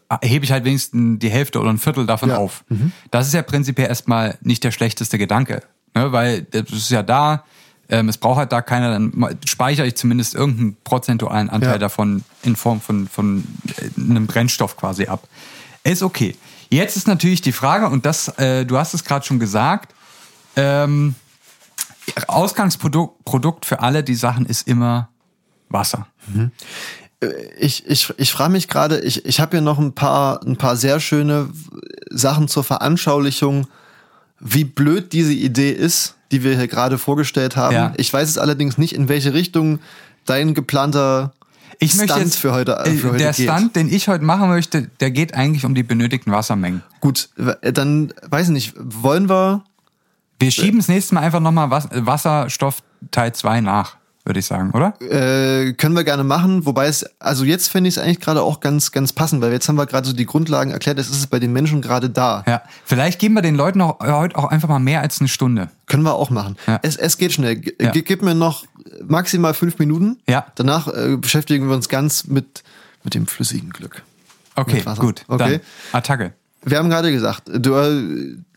äh, hebe ich halt wenigstens die Hälfte oder ein Viertel davon Ja. auf. Das ist ja prinzipiell erstmal nicht der schlechteste Gedanke, ne, weil das ist ja da, ähm, es braucht halt da keiner, dann speichere ich zumindest irgendeinen prozentualen Anteil Ja. davon in Form von, von äh, einem Brennstoff quasi ab. Ist okay. Jetzt ist natürlich die Frage, und das, äh, du hast es gerade schon gesagt, ähm, Ausgangsprodukt Produkt für alle die Sachen ist immer Wasser. Ich, ich, ich frage mich gerade, ich, ich habe hier noch ein paar, ein paar sehr schöne Sachen zur Veranschaulichung, wie blöd diese Idee ist, die wir hier gerade vorgestellt haben. Ja. Ich weiß es allerdings nicht, in welche Richtung dein geplanter Ich möchte Stunt jetzt, für heute, äh, für heute der geht. Stunt, den ich heute machen möchte, der geht eigentlich um die benötigten Wassermengen. Gut, w- dann weiß ich nicht, wollen wir Wir schieben das nächste Mal einfach nochmal Was Wasserstoff Teil 2 nach, würde ich sagen, oder? Äh, können wir gerne machen, wobei es, also jetzt finde ich es eigentlich gerade auch ganz, ganz passend, weil jetzt haben wir gerade so die Grundlagen erklärt, es ist bei den Menschen gerade da. Ja. Vielleicht geben wir den Leuten auch, äh, heute auch einfach mal mehr als eine Stunde. Können wir auch machen. Ja. Es, es geht schnell. G Ja. Gib mir noch maximal fünf Minuten. Ja. Danach äh, beschäftigen wir uns ganz mit, mit dem flüssigen Glück. Okay, gut. Okay. Dann Attacke. Wir haben gerade gesagt, äh,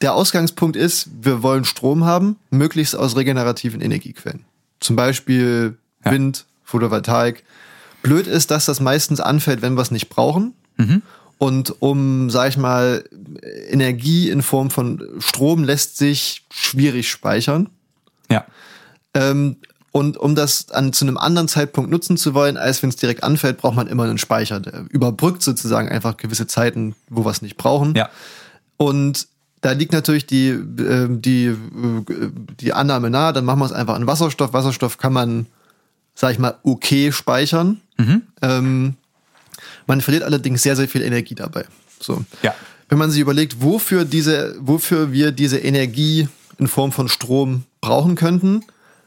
der Ausgangspunkt ist, wir wollen Strom haben, möglichst aus regenerativen Energiequellen. Zum Beispiel Ja. Wind, Photovoltaik. Blöd ist, dass das meistens anfällt, wenn wir es nicht brauchen. Mhm. Und um, sag ich mal, Energie in Form von Strom lässt sich schwierig speichern. Ja. Ähm, und um das an, zu einem anderen Zeitpunkt nutzen zu wollen, als wenn es direkt anfällt, braucht man immer einen Speicher. Der überbrückt sozusagen einfach gewisse Zeiten, wo wir es nicht brauchen. Ja. Und da liegt natürlich die, äh, die, äh, die Annahme nahe, dann machen wir es einfach in Wasserstoff. Wasserstoff kann man, sag ich mal, okay speichern. Ähm, man verliert allerdings sehr, sehr viel Energie dabei. So. Ja. Wenn man sich überlegt, wofür diese, wofür wir diese Energie in Form von Strom brauchen könnten,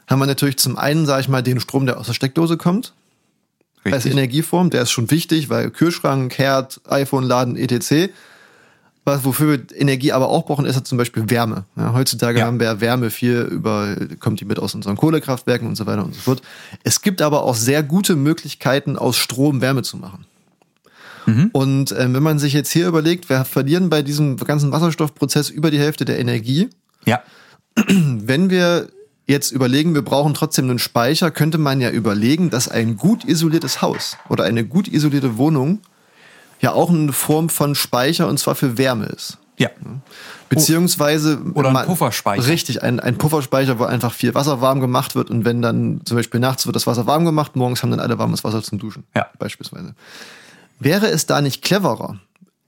haben wir natürlich zum einen, sage ich mal, den Strom, der aus der Steckdose kommt, als Richtig. Energieform. Der ist schon wichtig, weil Kühlschrank, Herd, iPhone laden, etc. Was, wofür wir Energie aber auch brauchen, ist ja zum Beispiel Wärme. Ja, heutzutage Ja. haben wir Wärme viel über, kommt die mit aus unseren Kohlekraftwerken und so weiter und so fort. Es gibt aber auch sehr gute Möglichkeiten, aus Strom Wärme zu machen. Und ähm, wenn man sich jetzt hier überlegt, wir verlieren bei diesem ganzen Wasserstoffprozess über die Hälfte der Energie. Ja. [CLEARS THROAT] Wenn wir jetzt überlegen, wir brauchen trotzdem einen Speicher, könnte man ja überlegen, dass ein gut isoliertes Haus oder eine gut isolierte Wohnung ja auch eine Form von Speicher und zwar für Wärme ist. Ja. Beziehungsweise Oder ein Pufferspeicher. Richtig, ein, ein Pufferspeicher, wo einfach viel Wasser warm gemacht wird und wenn dann zum Beispiel nachts wird das Wasser warm gemacht, morgens haben dann alle warmes Wasser zum Duschen. Ja. Beispielsweise. Wäre es da nicht cleverer,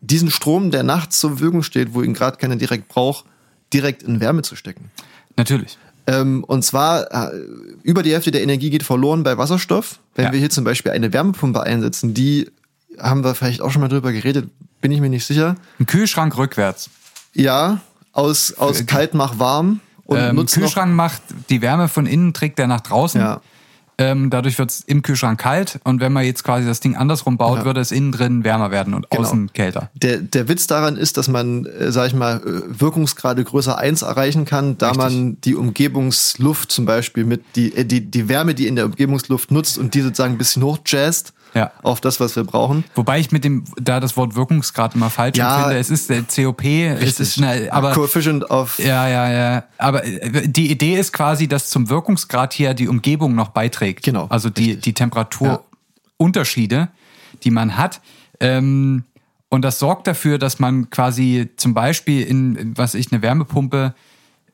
diesen Strom, der nachts zur Verfügung steht, wo ihn gerade keiner direkt braucht, direkt in Wärme zu stecken? Natürlich. Ähm, und zwar äh, über die Hälfte der Energie geht verloren bei Wasserstoff. Wenn Ja. wir hier zum Beispiel eine Wärmepumpe einsetzen, die haben wir vielleicht auch schon mal drüber geredet, bin ich mir nicht sicher. Ein Kühlschrank rückwärts. Ja, aus, aus kalt mach warm und Ähm, Kühlschrank macht die Wärme von innen, trägt er nach draußen. Ja. Ähm, dadurch wird es im Kühlschrank kalt und wenn man jetzt quasi das Ding andersrum baut, Ja. würde es innen drin wärmer werden und Genau. außen kälter. Der, der Witz daran ist, dass man, äh, sag ich mal, äh, Wirkungsgrade größer 1 erreichen kann, da Richtig. man die Umgebungsluft zum Beispiel mit, die, äh, die, die Wärme, die in der Umgebungsluft nutzt und die sozusagen ein bisschen hochjazzt Ja. auf das, was wir brauchen. Wobei ich mit dem, da das Wort Wirkungsgrad immer falsch Ja. finde, es ist der COP, es ist eine, aber Coefficient of ja, ja, ja. Aber äh, die Idee ist quasi, dass zum Wirkungsgrad hier die Umgebung noch beiträgt. Genau, Also die, die Temperaturunterschiede, die man hat. Ähm, und das sorgt dafür, dass man quasi zum Beispiel in, was ich, eine Wärmepumpe,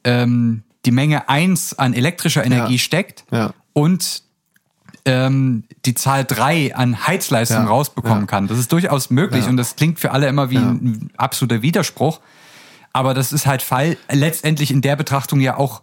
ähm, die Menge 1 an elektrischer Energie Ja. steckt Ja. und ähm, die Zahl 3 an Heizleistung Ja. rausbekommen Ja. kann. Das ist durchaus möglich Ja. und das klingt für alle immer wie ein absoluter Widerspruch. Aber das ist halt Fall, letztendlich in der Betrachtung ja auch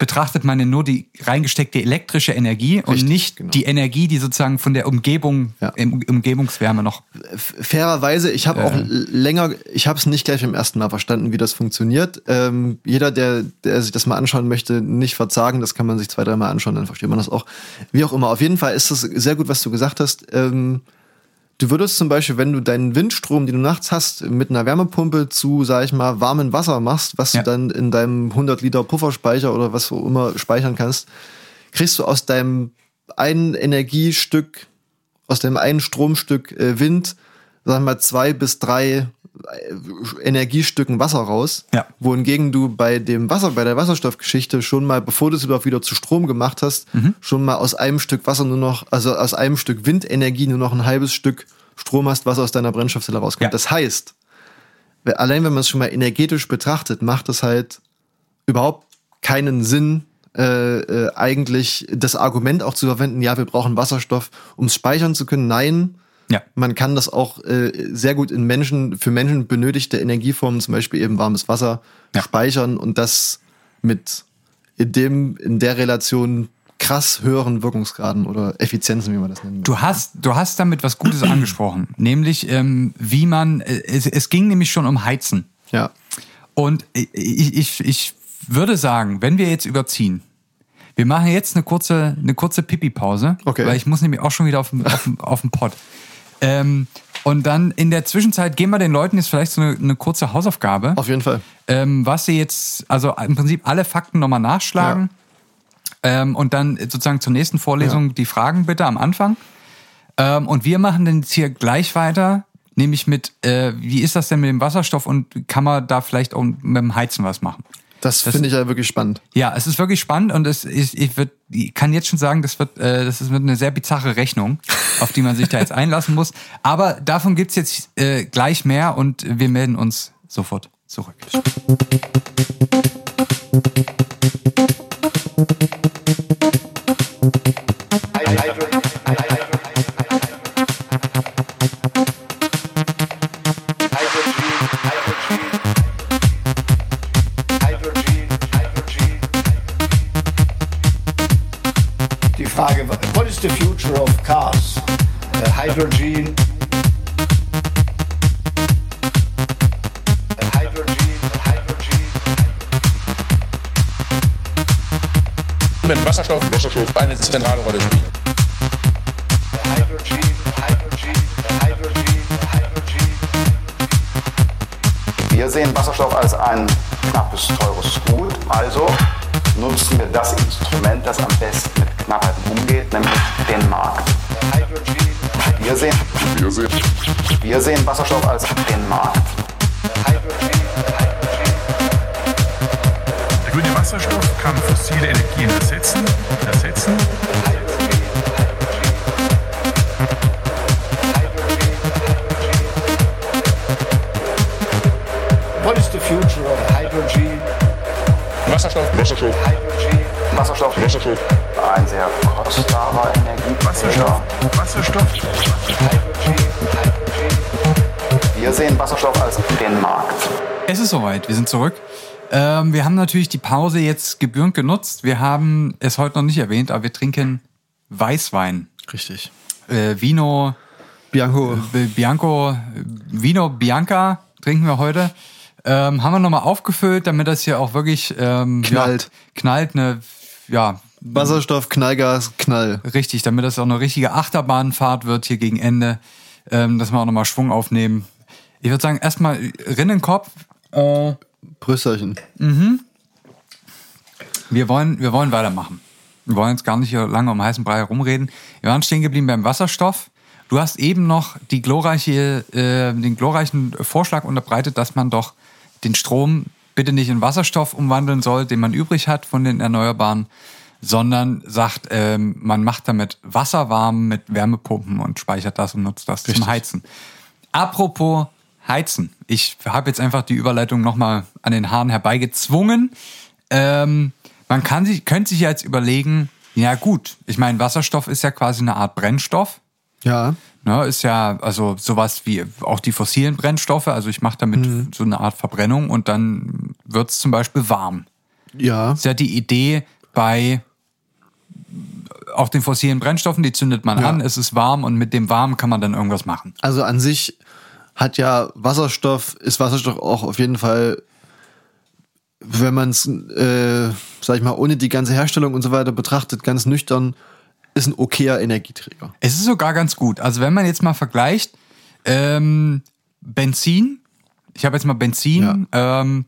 betrachtet man ja nur die reingesteckte elektrische Energie und Richtig, nicht genau. die Energie, die sozusagen von der Umgebung, Ja. im, Umgebungswärme noch. fairerweise, ich habe auch l- länger, ich habe es nicht gleich beim ersten Mal verstanden, wie das funktioniert. Ähm, jeder, der, der sich das mal anschauen möchte, nicht verzagen, das kann man sich zwei, dreimal anschauen, dann versteht man das auch. Wie auch immer, auf jeden Fall ist es sehr gut, was du gesagt hast. Ähm, du würdest zum Beispiel, wenn du deinen Windstrom, den du nachts hast, mit einer Wärmepumpe zu, sag ich mal, warmem Wasser machst, was Ja. du dann in deinem 100 Liter Pufferspeicher oder was auch immer speichern kannst, kriegst du aus deinem einen Energiestück, aus dem einen Stromstück äh, Wind, sagen wir mal, zwei bis drei äh, Energiestücken Wasser raus. Ja. Wohingegen du bei dem Wasser, bei der Wasserstoffgeschichte schon mal, bevor du es überhaupt wieder zu Strom gemacht hast, Mhm. schon mal aus einem Stück Wasser nur noch, also aus einem Stück Windenergie nur noch ein halbes Stück Strom hast, was aus deiner Brennstoffzelle rauskommt. Ja. Das heißt, allein wenn man es schon mal energetisch betrachtet, macht es halt überhaupt keinen Sinn, äh, äh, eigentlich das Argument auch zu verwenden, ja, wir brauchen Wasserstoff, um es speichern zu können. Nein, Ja. man kann das auch äh, sehr gut in Menschen, für Menschen benötigte Energieformen, zum Beispiel eben warmes Wasser, Ja. speichern und das mit in dem, in der Relation krass höheren Wirkungsgraden oder Effizienzen, wie man das nennt. Du hast, du hast damit was Gutes [CLEARS THROAT] angesprochen, nämlich ähm, wie man, äh, es, es ging nämlich schon um Heizen. Ja. Und ich, ich, ich würde sagen, wenn wir jetzt überziehen, wir machen jetzt eine kurze, eine kurze Pipi-Pause, Okay. weil ich muss nämlich auch schon wieder auf den, auf den, auf den Pott. Ähm, und dann in der Zwischenzeit geben wir den Leuten jetzt vielleicht so eine, eine kurze Hausaufgabe, Auf jeden Fall. ähm, was sie jetzt, also im Prinzip alle Fakten nochmal nachschlagen ähm, und dann sozusagen zur nächsten Vorlesung die Fragen bitte am Anfang. Ähm, und wir machen dann jetzt hier gleich weiter, nämlich mit, äh, wie ist das denn mit dem Wasserstoff und kann man da vielleicht auch mit dem Heizen was machen? Das, finde ich ja wirklich spannend. Ja, es ist wirklich spannend und es, ich, ich würde ich kann jetzt schon sagen, das wird, äh, das wird eine sehr bizarre Rechnung, auf die man sich da jetzt einlassen muss. Aber davon gibt's jetzt äh, gleich mehr und wir melden uns sofort zurück. Wasserstoff, Wasserstoff eine zentrale Rolle spielen. Wir sehen Wasserstoff als ein knappes, teures Gut. Also nutzen wir das Instrument, das am besten mit Knappheiten umgeht, nämlich den Markt. Wir sehen, Wir sehen wir sehen Wasserstoff als den Markt. Der grüne Wasserstoff kann fossile Energien ersetzen, ersetzen What is the future of hydrogen? Wasserstoff, Wasserstoff, Hydrogen, Wasserstoff Wasserstoff. ein sehr kostbarer Wasserstoff, Energieträger. Wasserstoff, hydrogen, hydrogen. Wir sehen Wasserstoff als den Markt. Es ist soweit, wir sind zurück. Ähm, wir haben natürlich die Pause jetzt gebührend genutzt. Wir haben es heute noch nicht erwähnt, aber wir trinken Weißwein. Richtig. Äh, Vino Bianco. äh, Bianco, Vino Bianca trinken wir heute. Ähm, haben wir nochmal aufgefüllt, damit das hier auch wirklich ähm, Knallt. Ja, knallt, eine, ja, Wasserstoff, Knallgas, Knall. richtig, damit das auch eine richtige Achterbahnfahrt wird hier gegen Ende, ähm, dass wir auch nochmal Schwung aufnehmen. Ich würde sagen, erstmal Rinnenkopf. Äh, Brüsterchen. Wir wollen, wir wollen weitermachen. Wir wollen jetzt gar nicht hier lange um heißen Brei herumreden. Wir waren stehen geblieben beim Wasserstoff. Du hast eben noch die glorreiche, äh, den glorreichen Vorschlag unterbreitet, dass man doch den Strom bitte nicht in Wasserstoff umwandeln soll, den man übrig hat von den Erneuerbaren, sondern sagt, ähm, man macht damit Wasser warm mit Wärmepumpen und speichert das und nutzt das zum Heizen. Apropos Heizen. Ich habe jetzt einfach die Überleitung nochmal an den Haaren herbeigezwungen. Ähm, man kann sich, könnte sich jetzt überlegen, ja gut, ich meine, Wasserstoff ist ja quasi eine Art Brennstoff. Ja. Ne, ist ja also sowas wie auch die fossilen Brennstoffe. Also ich mache damit so eine Art Verbrennung und dann wird's zum Beispiel warm. Ja. ist ja die Idee bei auch den fossilen Brennstoffen, die zündet man Ja. an, es ist warm und mit dem Warm kann man dann irgendwas machen. Also an sich hat ja Wasserstoff, ist Wasserstoff auch auf jeden Fall, wenn man es, äh, sag ich mal, ohne die ganze Herstellung und so weiter betrachtet, ganz nüchtern, ist ein okayer Energieträger. Es ist sogar ganz gut. Also wenn man jetzt mal vergleicht, ähm, Benzin, ich habe jetzt mal Benzin, ähm,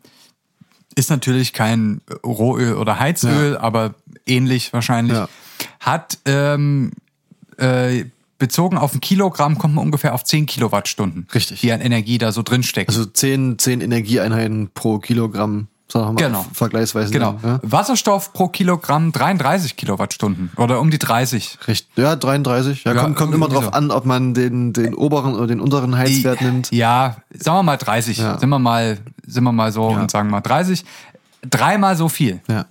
ist natürlich kein Rohöl oder Heizöl, aber ähnlich wahrscheinlich, Ja. hat ähm, äh, bezogen auf ein Kilogramm kommt man ungefähr auf 10 Kilowattstunden, Richtig. die an Energie da so drin stecken. Also 10, 10 Energieeinheiten pro Kilogramm, sagen wir mal, Genau. vergleichsweise. genau. Ja, Wasserstoff pro Kilogramm 33 Kilowattstunden oder um die 30. Richtig. ja 33. Ja, Ja, kommt, kommt immer drauf so. an, ob man den, den oberen oder den unteren Heizwert nimmt. Ja, sagen wir mal 30. Ja. Sind wir mal, sind wir mal so und sagen mal 30. Dreimal so viel Ja.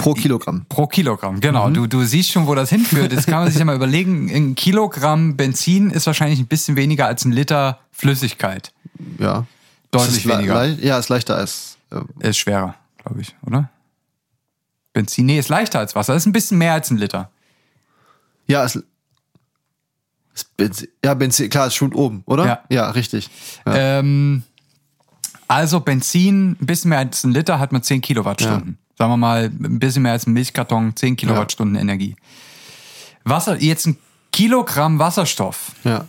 Pro Kilogramm. pro Kilogramm. Genau. Mhm. Du, du siehst schon, wo das hinführt. Jetzt kann man sich ja mal überlegen, ein Kilogramm Benzin ist wahrscheinlich ein bisschen weniger als ein Liter Flüssigkeit. Ja. Deutlich Ist weniger. ja, ist leichter als. Äh, Ist schwerer, glaube ich, oder? Benzin, nee, ist leichter als Wasser. Ist ein bisschen mehr als ein Liter. ja, ist, ist Benzin, ja, Benzin, klar, es schwimmt oben, oder? Ja. Ja, richtig. Ja. Ähm, also Benzin, ein bisschen mehr als ein Liter hat man 10 Kilowattstunden. Sagen wir mal, ein bisschen mehr als ein Milchkarton, 10 Kilowattstunden Energie. Wasser, jetzt ein Kilogramm Wasserstoff. ja.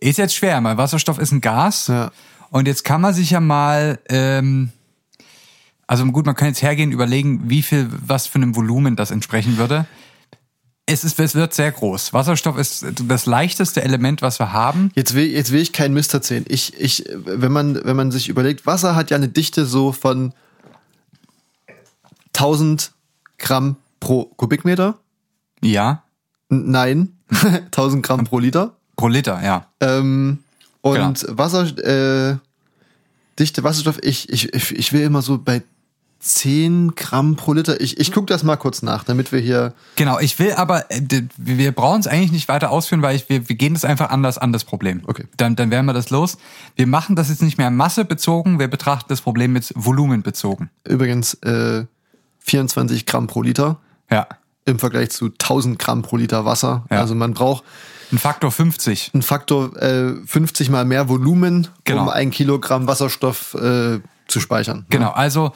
Ist jetzt schwer, weil Wasserstoff ist ein Gas. Ja. Und jetzt kann man sich ja mal, ähm, also gut, man kann jetzt hergehen, überlegen, wie viel, was für einem Volumen das entsprechen würde. Es, ist, es wird sehr groß. Wasserstoff ist das leichteste Element, was wir haben. Jetzt will, jetzt will ich keinen Mist erzählen. Ich, ich, wenn man, wenn man sich überlegt, Wasser hat ja eine Dichte so von 1000 Gramm pro Kubikmeter. Ja, N nein, [LAUGHS] 1000 Gramm pro Liter. pro Liter, ja. Ähm, und Genau. Wasser, äh, dichte Wasserstoff, ich, ich, ich will immer so bei 10 Gramm pro Liter. Ich, ich gucke das mal kurz nach, damit wir hier. Genau, ich will aber, äh, wir brauchen es eigentlich nicht weiter ausführen, weil ich, wir, wir gehen das einfach anders an, das Problem. Okay. Dann, dann werden wir das los. Wir machen das jetzt nicht mehr massebezogen, wir betrachten das Problem jetzt volumenbezogen. Übrigens äh, 24 Gramm pro Liter Ja. im Vergleich zu 1000 Gramm pro Liter Wasser. Ja. Also man braucht Ein Faktor 50. einen Faktor äh, 50 mal mehr Volumen, Genau. um ein Kilogramm Wasserstoff äh, zu speichern. Genau, also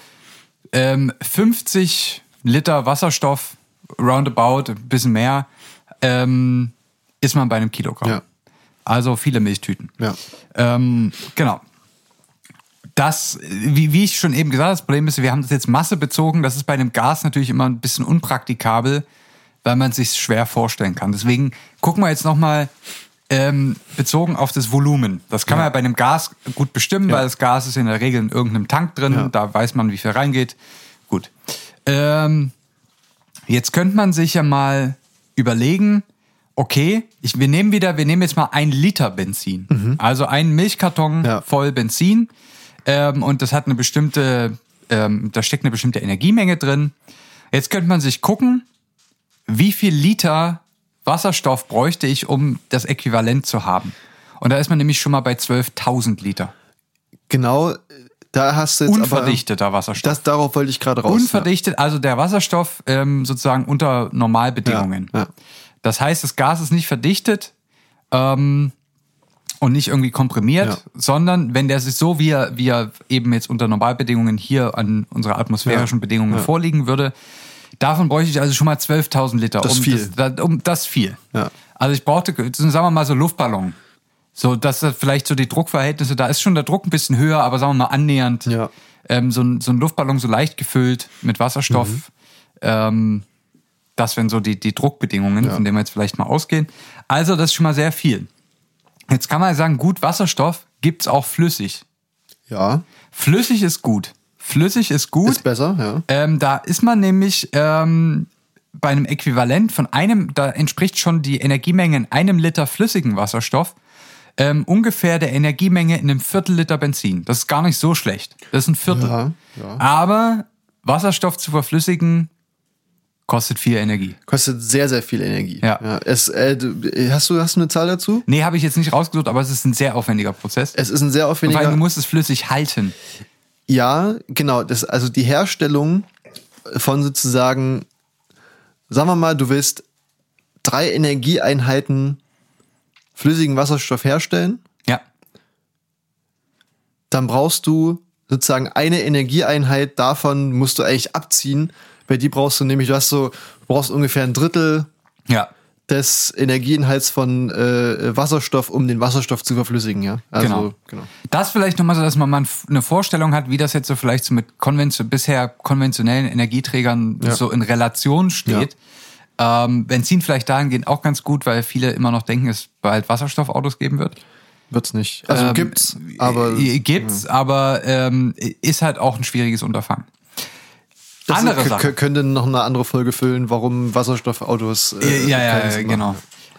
ähm, 50 Liter Wasserstoff, roundabout, ein bisschen mehr, ähm, ist man bei einem Kilogramm. Ja. Also viele Milchtüten. Ja. Ähm, genau. Das, wie, wie ich schon eben gesagt habe, das Problem ist, wir haben das jetzt massebezogen. Das ist bei einem Gas natürlich immer ein bisschen unpraktikabel, weil man sich schwer vorstellen kann. Deswegen gucken wir jetzt nochmal ähm, bezogen auf das Volumen. Das kann man ja bei einem Gas gut bestimmen, weil das Gas ist in der Regel in irgendeinem Tank drin. Ja. Da weiß man, wie viel reingeht. Gut. Ähm, Jetzt könnte man sich ja mal überlegen, okay, ich, wir nehmen wieder, wir nehmen jetzt mal ein Liter Benzin. Also einen Milchkarton Ja. voll Benzin. Ähm, und das hat eine bestimmte, ähm, da steckt eine bestimmte Energiemenge drin. Jetzt könnte man sich gucken, wie viel Liter Wasserstoff bräuchte ich, um das Äquivalent zu haben. Und da ist man nämlich schon mal bei 12.000 Liter. Genau, da hast du jetzt Unverdichteter Wasserstoff. aber. Das, darauf wollte ich gerade raus. Unverdichtet, also der Wasserstoff ähm, sozusagen unter Normalbedingungen. Ja, ja. Das heißt, das Gas ist nicht verdichtet ähm, und nicht irgendwie komprimiert, Ja. sondern wenn der sich so, wie er, wie er eben jetzt unter Normalbedingungen hier an unsere atmosphärischen Ja. Bedingungen Ja. vorliegen würde, davon bräuchte ich also schon mal 12.000 Liter. Das ist um viel. Das, da- um das viel. Ja. Also ich brauchte, sagen wir mal so Luftballon. So, dass das vielleicht so die Druckverhältnisse, da ist schon der Druck ein bisschen höher, aber sagen wir mal annähernd. Ja. Ähm, so, ein, so ein Luftballon so leicht gefüllt mit Wasserstoff. Mhm. Ähm, das wären so die, die Druckbedingungen, Ja. von denen wir jetzt vielleicht mal ausgehen. Also das ist schon mal sehr viel. Jetzt kann man sagen, gut, Wasserstoff gibt's auch flüssig. Ja, Flüssig ist gut. Flüssig ist gut. ist besser, ja. Ähm, da ist man nämlich ähm, bei einem Äquivalent von einem, da entspricht schon die Energiemenge in einem Liter flüssigen Wasserstoff ähm, ungefähr der Energiemenge in einem Viertel Liter Benzin. Das ist gar nicht so schlecht. Das ist ein Viertel. Ja, ja. Aber Wasserstoff zu verflüssigen kostet viel Energie. Kostet sehr, sehr viel Energie. Ja. es, äh, du, hast, du, hast du eine Zahl dazu? Nee, habe ich jetzt nicht rausgesucht, aber es ist ein sehr aufwendiger Prozess. Es ist ein sehr Vor allem, aufwendiger. du musst es flüssig halten. Ja, genau. Das, also die Herstellung von sozusagen, sagen wir mal, du willst drei Energieeinheiten flüssigen Wasserstoff herstellen, Ja. dann brauchst du sozusagen eine Energieeinheit davon musst du eigentlich abziehen. Bei die brauchst du nämlich, du hast so, du brauchst ungefähr ein Drittel Ja. des Energieinhalts von äh, Wasserstoff, um den Wasserstoff zu verflüssigen, ja. Also, Genau. genau. Das vielleicht nochmal so, dass man mal eine Vorstellung hat, wie das jetzt so vielleicht so mit konvention bisher konventionellen Energieträgern Ja. so in Relation steht. Ähm, Benzin vielleicht dahingehend auch ganz gut, weil viele immer noch denken, es bald Wasserstoffautos geben wird. Wird's nicht. Also Ähm, gibt's, aber äh, gibt's, aber ähm, ist halt auch ein schwieriges Unterfangen. Das andere Sache. könnte noch eine andere Folge füllen, warum Wasserstoffautos. Äh, ja, ja, ja, genau.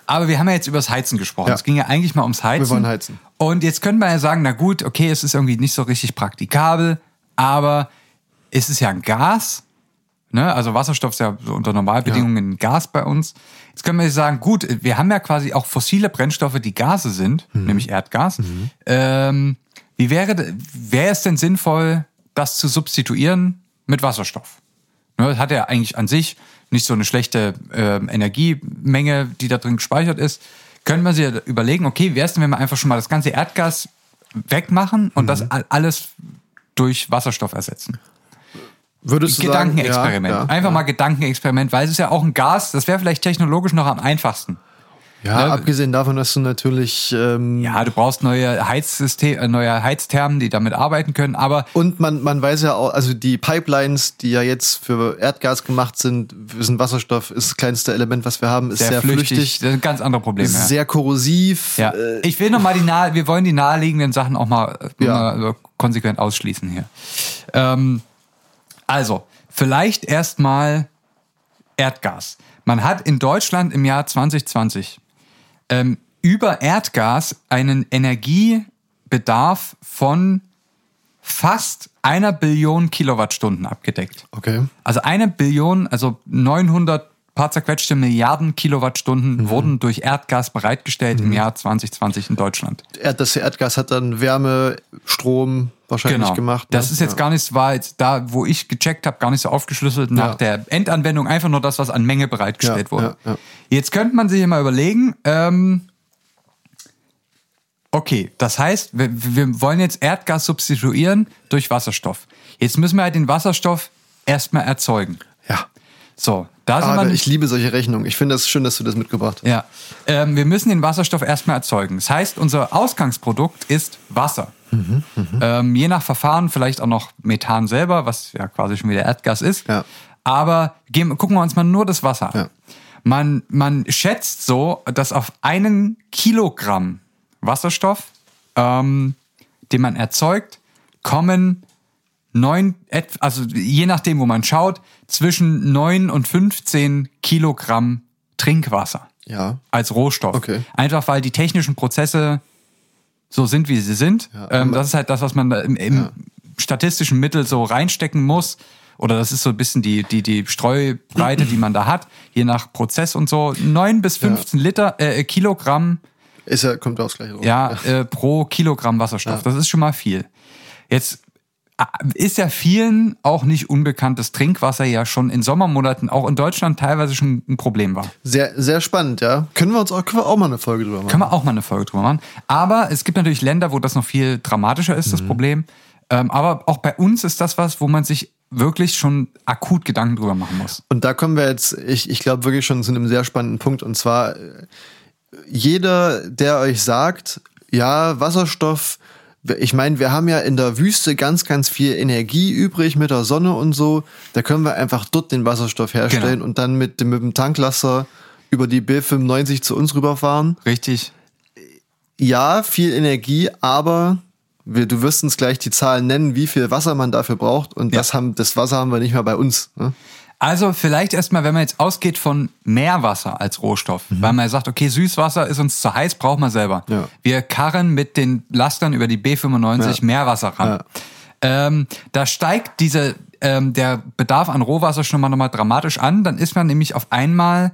Aber wir haben ja jetzt über das Heizen gesprochen. Ja. Es ging ja eigentlich mal ums Heizen. Wir wollen heizen. Und jetzt könnte man ja sagen, na gut, okay, es ist irgendwie nicht so richtig praktikabel, aber es ist ja ein Gas. Ne? Also Wasserstoff ist ja unter Normalbedingungen ein Gas bei uns. Jetzt können wir sagen, gut, wir haben ja quasi auch fossile Brennstoffe, die Gase sind, Mhm. nämlich Erdgas. Ähm, wie wäre, wäre es denn sinnvoll, das zu substituieren mit Wasserstoff? Ne, das hat ja eigentlich an sich nicht so eine schlechte ähm, Energiemenge, die da drin gespeichert ist. Können wir sich ja überlegen, okay, wäre es denn, wenn wir einfach schon mal das ganze Erdgas wegmachen und das all- alles durch Wasserstoff ersetzen? Würdest du Gedankenexperiment. Sagen, ja, einfach ja, mal Gedankenexperiment, weil es ist ja auch ein Gas, das wäre vielleicht technologisch noch am einfachsten. Ja, Ne? abgesehen davon, dass du natürlich. Ähm, Ja, du brauchst neue Heizsystem, äh, neue Heizthermen, die damit arbeiten können, aber Und man, man weiß ja auch, also die Pipelines, die ja jetzt für Erdgas gemacht sind, sind Wasserstoff, ist das kleinste Element, was wir haben, ist sehr, sehr, flüchtig. flüchtig, Das ist ein ganz andere Problem. ist ja. sehr korrosiv. Ja, Äh, ich will noch mal die nahe, wir wollen die naheliegenden Sachen auch mal, äh, Ja. mal konsequent ausschließen hier. Ähm, also, vielleicht erstmal Erdgas. Man hat in Deutschland im Jahr 2020 ähm, über Erdgas einen Energiebedarf von fast einer Billion Kilowattstunden abgedeckt. Okay. Also eine Billion, also 900 paar zerquetschte Milliarden Kilowattstunden wurden durch Erdgas bereitgestellt im Jahr 2020 in Deutschland. Das Erdgas hat dann Wärme, Strom wahrscheinlich gemacht. ne? Das ist jetzt gar nicht, war jetzt da, wo ich gecheckt habe, gar nicht so aufgeschlüsselt nach Ja. der Endanwendung, einfach nur das, was an Menge bereitgestellt Ja, wurde. ja, ja. Jetzt könnte man sich ja mal überlegen, ähm, okay, das heißt, wir, wir wollen jetzt Erdgas substituieren durch Wasserstoff. Jetzt müssen wir halt den Wasserstoff erstmal erzeugen. Ja. So, da wir ich liebe solche Rechnungen. Ich finde das schön, dass du das mitgebracht hast. ja, ähm, wir müssen den Wasserstoff erstmal erzeugen. Das heißt, unser Ausgangsprodukt ist Wasser. ähm, je nach Verfahren vielleicht auch noch Methan selber, was ja quasi schon wieder Erdgas ist. Ja. Aber gehen, gucken wir uns mal nur das Wasser an. Ja. Man, man schätzt so, dass auf einen Kilogramm Wasserstoff, ähm, den man erzeugt, kommen neun, et- also je nachdem, wo man schaut, zwischen neun und 15 Kilogramm Trinkwasser Ja. als Rohstoff. Okay. Einfach weil die technischen Prozesse so sind, wie sie sind. ähm, das ist halt das, was man da im, im statistischen Mittel so reinstecken muss. Oder das ist so ein bisschen die, die, die Streubreite, die man da hat, je nach Prozess und so. Neun bis 15 Liter, äh, Kilogramm Ist ja, kommt aufs Gleiche drauf. ja, Äh, pro Kilogramm Wasserstoff. Das ist schon mal viel. Jetzt ist ja vielen auch nicht unbekannt, dass Trinkwasser ja schon in Sommermonaten auch in Deutschland teilweise schon ein Problem war. Sehr, sehr spannend, ja. Können wir uns auch, können wir auch mal eine Folge drüber machen? Können wir auch mal eine Folge drüber machen. Aber es gibt natürlich Länder, wo das noch viel dramatischer ist, das Problem. Ähm, aber auch bei uns ist das was, wo man sich wirklich schon akut Gedanken drüber machen muss. Und da kommen wir jetzt, ich, ich glaube wirklich schon zu einem sehr spannenden Punkt. Und zwar, äh, jeder, der euch sagt, ja, Wasserstoff, ich meine, wir haben ja in der Wüste ganz, ganz viel Energie übrig mit der Sonne und so. Da können wir einfach dort den Wasserstoff herstellen Genau. und dann mit, dem- mit dem Tanklaster über die B95 zu uns rüberfahren. Richtig? Ja, viel Energie, aber wir, du wirst uns gleich die Zahlen nennen, wie viel Wasser man dafür braucht. Und Ja. das, haben, das Wasser haben wir nicht mehr bei uns. Ne? Also vielleicht erstmal, wenn man jetzt ausgeht von Meerwasser als Rohstoff, weil man sagt, okay, Süßwasser ist uns zu heiß, braucht man selber. Ja. Wir karren mit den Lastern über die B95 Ja. Meerwasser ran. Ja. Ähm, da steigt diese, ähm, der Bedarf an Rohwasser schon mal nochmal dramatisch an. Dann ist man nämlich auf einmal,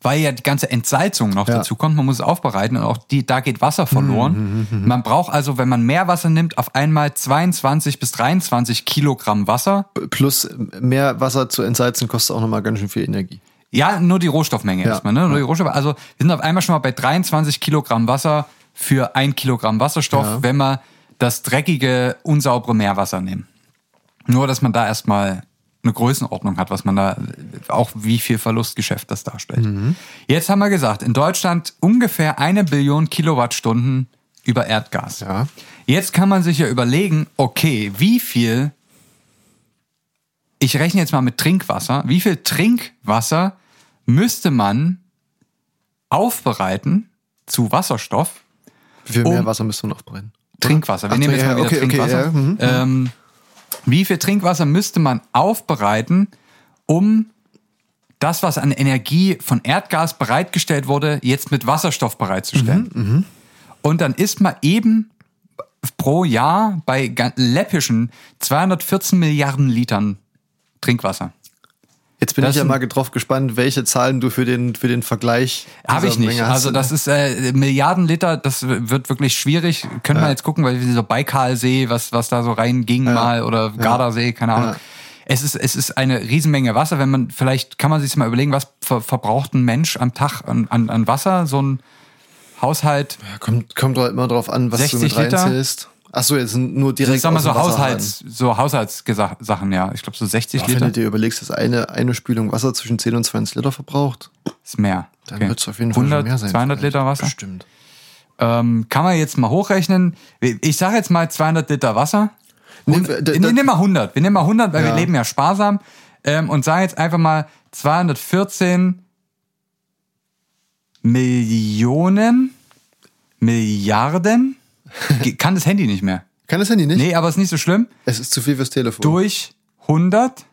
weil ja die ganze Entsalzung noch Ja. dazu kommt, man muss es aufbereiten und auch die, da geht Wasser verloren. Mhm, Man braucht also, wenn man Meerwasser nimmt, auf einmal 22 bis 23 Kilogramm Wasser. Plus mehr Wasser zu entsalzen kostet auch nochmal ganz schön viel Energie. Ja, nur die Rohstoffmenge Ja. erstmal, ne? Nur die Rohstoffe. Also wir sind auf einmal schon mal bei 23 Kilogramm Wasser für ein Kilogramm Wasserstoff, Ja. wenn wir das dreckige, unsaubere Meerwasser nehmen. Nur, dass man da erstmal eine Größenordnung hat, was man da, auch wie viel Verlustgeschäft das darstellt. Mhm. Jetzt haben wir gesagt, in Deutschland ungefähr eine Billion Kilowattstunden über Erdgas. Ja. Jetzt kann man sich ja überlegen, okay, wie viel, ich rechne jetzt mal mit Trinkwasser, wie viel Trinkwasser müsste man aufbereiten zu Wasserstoff? Wie viel Um- mehr Wasser wir noch brennen? Trinkwasser. Wir Ach, nehmen jetzt ja, mal wieder okay, okay, Trinkwasser. ja, mhm, ähm, wie viel Trinkwasser müsste man aufbereiten, um das, was an Energie von Erdgas bereitgestellt wurde, jetzt mit Wasserstoff bereitzustellen? Mhm, Und dann ist man eben pro Jahr bei läppischen 214 Milliarden Litern Trinkwasser. Jetzt bin Das ich ja mal drauf gespannt, welche Zahlen du für den, für den Vergleich Habe ich nicht. Also das ist äh, Milliarden Liter, das wird wirklich schwierig. Können wir jetzt gucken, weil dieser Baikalsee, was, was da so reinging mal, oder Gardasee, keine Ahnung. Ja. Es ist, es ist eine Riesenmenge Wasser. Wenn man, vielleicht kann man sich mal überlegen, was ver verbraucht ein Mensch am Tag an, an, an Wasser? So ein Haushalt, Ja, kommt, kommt doch immer drauf an, was du 60 mit Liter? Ach so, jetzt sind nur direkt ich sag mal so. Haushalts, so Haushaltssachen, ja. Ich glaube so 60 Ja, wenn Liter du dir überlegst, dass eine, eine Spülung Wasser zwischen 10 und 20 Liter verbraucht, ist mehr. dann wird es auf jeden Fall 100, schon mehr sein. 200 vielleicht. Liter Wasser. Bestimmt. Ähm, kann man jetzt mal hochrechnen. Ich sage jetzt mal 200 Liter Wasser. Und, d- wir d- nehmen mal 100. Wir nehmen mal 100, weil Ja. wir leben ja sparsam. Ähm, und sagen jetzt einfach mal 214 Millionen, Milliarden. Kann das Handy nicht mehr. Kann das Handy nicht? Nee, aber ist nicht so schlimm. Es ist zu viel fürs Telefon. Durch 100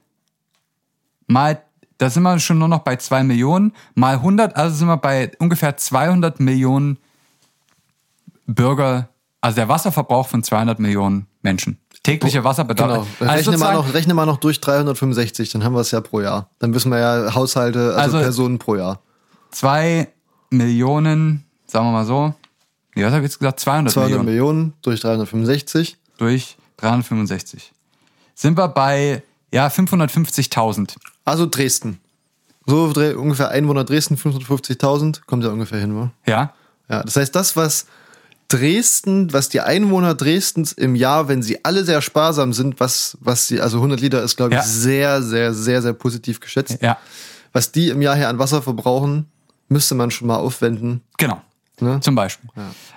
mal da sind wir schon nur noch bei 2 Millionen. Mal 100, also sind wir bei ungefähr 200 Millionen Bürger, also der Wasserverbrauch von 200 Millionen Menschen. Täglicher Wasserbedarf. Genau. Also Rechne, mal noch, rechne mal noch durch 365, dann haben wir es ja pro Jahr. Dann wissen wir ja Haushalte, also, Also- Personen pro Jahr. zwei Millionen, sagen wir mal so. Nee, was habe ich jetzt gesagt? 200, 200 Millionen Millionen durch 365. durch 365. Sind wir bei, ja, 550.000. Also Dresden. So ungefähr Einwohner Dresden, 550.000, kommt ja ungefähr hin, wa? Ja? Ja, das heißt, das, was Dresden, was die Einwohner Dresdens im Jahr, wenn sie alle sehr sparsam sind, was, was sie, also 100 Liter ist, glaube ich, Ja. sehr, sehr, sehr, sehr positiv geschätzt. Ja, Was die im Jahr her an Wasser verbrauchen, müsste man schon mal aufwenden. genau. Ne? Zum Beispiel.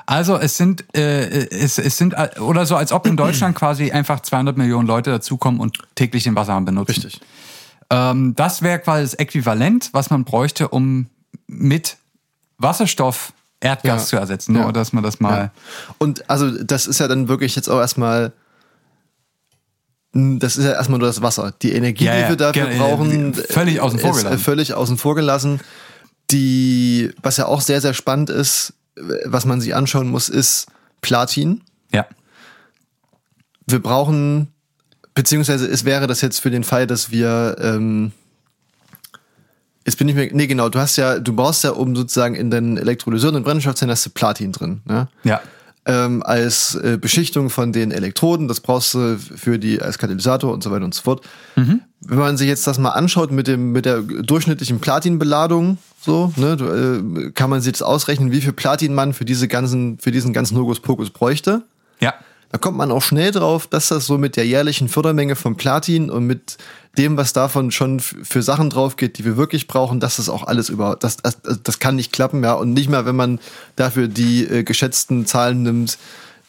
Also es sind, äh, es, es sind, äh, oder so, als ob in Deutschland [CLEARS THROAT] quasi einfach 200 Millionen Leute dazukommen und täglich den Wasserhahn benutzen. Richtig. Ähm, das wäre quasi das Äquivalent, was man bräuchte, um mit Wasserstoff Erdgas Ja. zu ersetzen. Nur, Ja. dass man das mal. Und also das ist ja dann wirklich jetzt auch erstmal, das ist ja erstmal nur das Wasser. Die Energie, Ja, die ja, wir dafür ge- brauchen, völlig außen vor ist gelassen. äh, völlig außen vor gelassen. Die, was ja auch sehr, sehr spannend ist, was man sich anschauen muss, ist Platin. Ja. Wir brauchen, beziehungsweise es wäre das jetzt für den Fall, dass wir, ähm, jetzt bin ich mir, nee genau, du hast ja, du brauchst ja, um sozusagen in den Elektrolyseuren und Brennstoffzellen hast du Platin drin, ne? Ja. Ähm, als äh, Beschichtung von den Elektroden. Das brauchst du für die als Katalysator und so weiter und so fort. Wenn man sich jetzt das mal anschaut mit dem mit der durchschnittlichen Platinbeladung, so, ne, du, äh, kann man sich das ausrechnen, wie viel Platin man für diese ganzen für diesen ganzen Hokuspokus bräuchte. Ja. Da kommt man auch schnell drauf, dass das so mit der jährlichen Fördermenge von Platin und mit dem, was davon schon für Sachen drauf geht, die wir wirklich brauchen, das auch alles über, das, das, das kann nicht klappen, ja. Und nicht mal, wenn man dafür die äh, geschätzten Zahlen nimmt,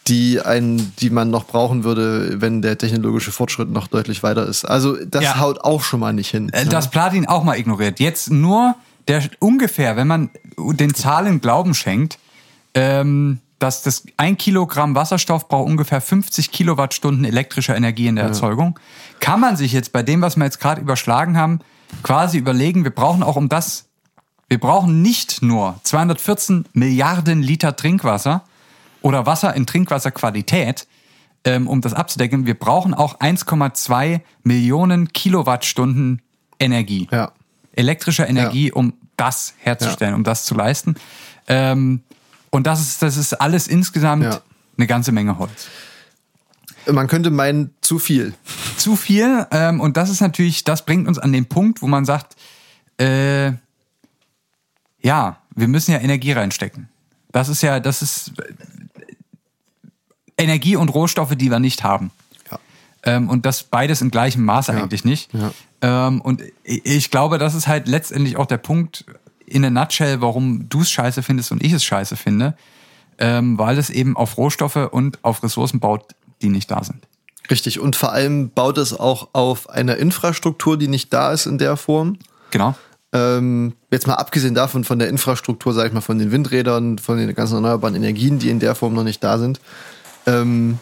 die einen, die man noch brauchen würde, wenn der technologische Fortschritt noch deutlich weiter ist. Also das Ja. haut auch schon mal nicht hin. Äh, Das Platin auch mal ignoriert. Jetzt nur der ungefähr, wenn man den Zahlen Glauben schenkt, ähm, dass das ein Kilogramm Wasserstoff braucht ungefähr 50 Kilowattstunden elektrischer Energie in der Erzeugung. Kann man sich jetzt bei dem, was wir jetzt gerade überschlagen haben, quasi überlegen, wir brauchen auch um das, wir brauchen nicht nur 214 Milliarden Liter Trinkwasser oder Wasser in Trinkwasserqualität, ähm, um das abzudecken. Wir brauchen auch 1,2 Millionen Kilowattstunden Energie Ja. elektrischer Energie, um das herzustellen, Ja. um das zu leisten. Ähm, und das ist, das ist alles insgesamt Ja. eine ganze Menge Holz. Man könnte meinen, zu viel. Zu viel, ähm, und das ist natürlich, das bringt uns an den Punkt, wo man sagt, äh, ja, wir müssen ja Energie reinstecken. Das ist ja, das ist äh, Energie und Rohstoffe, die wir nicht haben. Ja. Ähm, und das beides in gleichem Maße eigentlich nicht. Ja. Ähm, und ich glaube, das ist halt letztendlich auch der Punkt in a nutshell, warum du es scheiße findest und ich es scheiße finde, ähm, weil es eben auf Rohstoffe und auf Ressourcen baut, die nicht da sind. Richtig. Und vor allem baut es auch auf einer Infrastruktur, die nicht da ist in der Form. Genau. Ähm, jetzt mal abgesehen davon von der Infrastruktur, sag ich mal, von den Windrädern, von den ganzen erneuerbaren Energien, die in der Form noch nicht da sind. Ähm,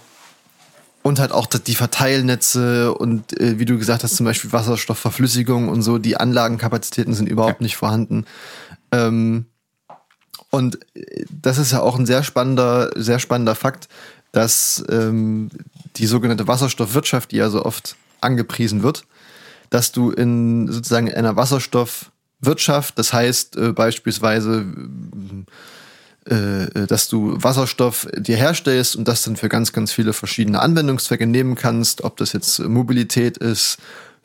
und halt auch die Verteilnetze und äh, wie du gesagt hast, zum Beispiel Wasserstoffverflüssigung und so, die Anlagenkapazitäten sind überhaupt Ja. nicht vorhanden. Ähm, und äh, das ist ja auch ein sehr spannender, sehr spannender Fakt, dass ähm, die sogenannte Wasserstoffwirtschaft, die ja so oft angepriesen wird, dass du in sozusagen einer Wasserstoffwirtschaft, das heißt äh, beispielsweise, äh, dass du Wasserstoff dir herstellst und das dann für ganz, ganz viele verschiedene Anwendungszwecke nehmen kannst, ob das jetzt Mobilität ist,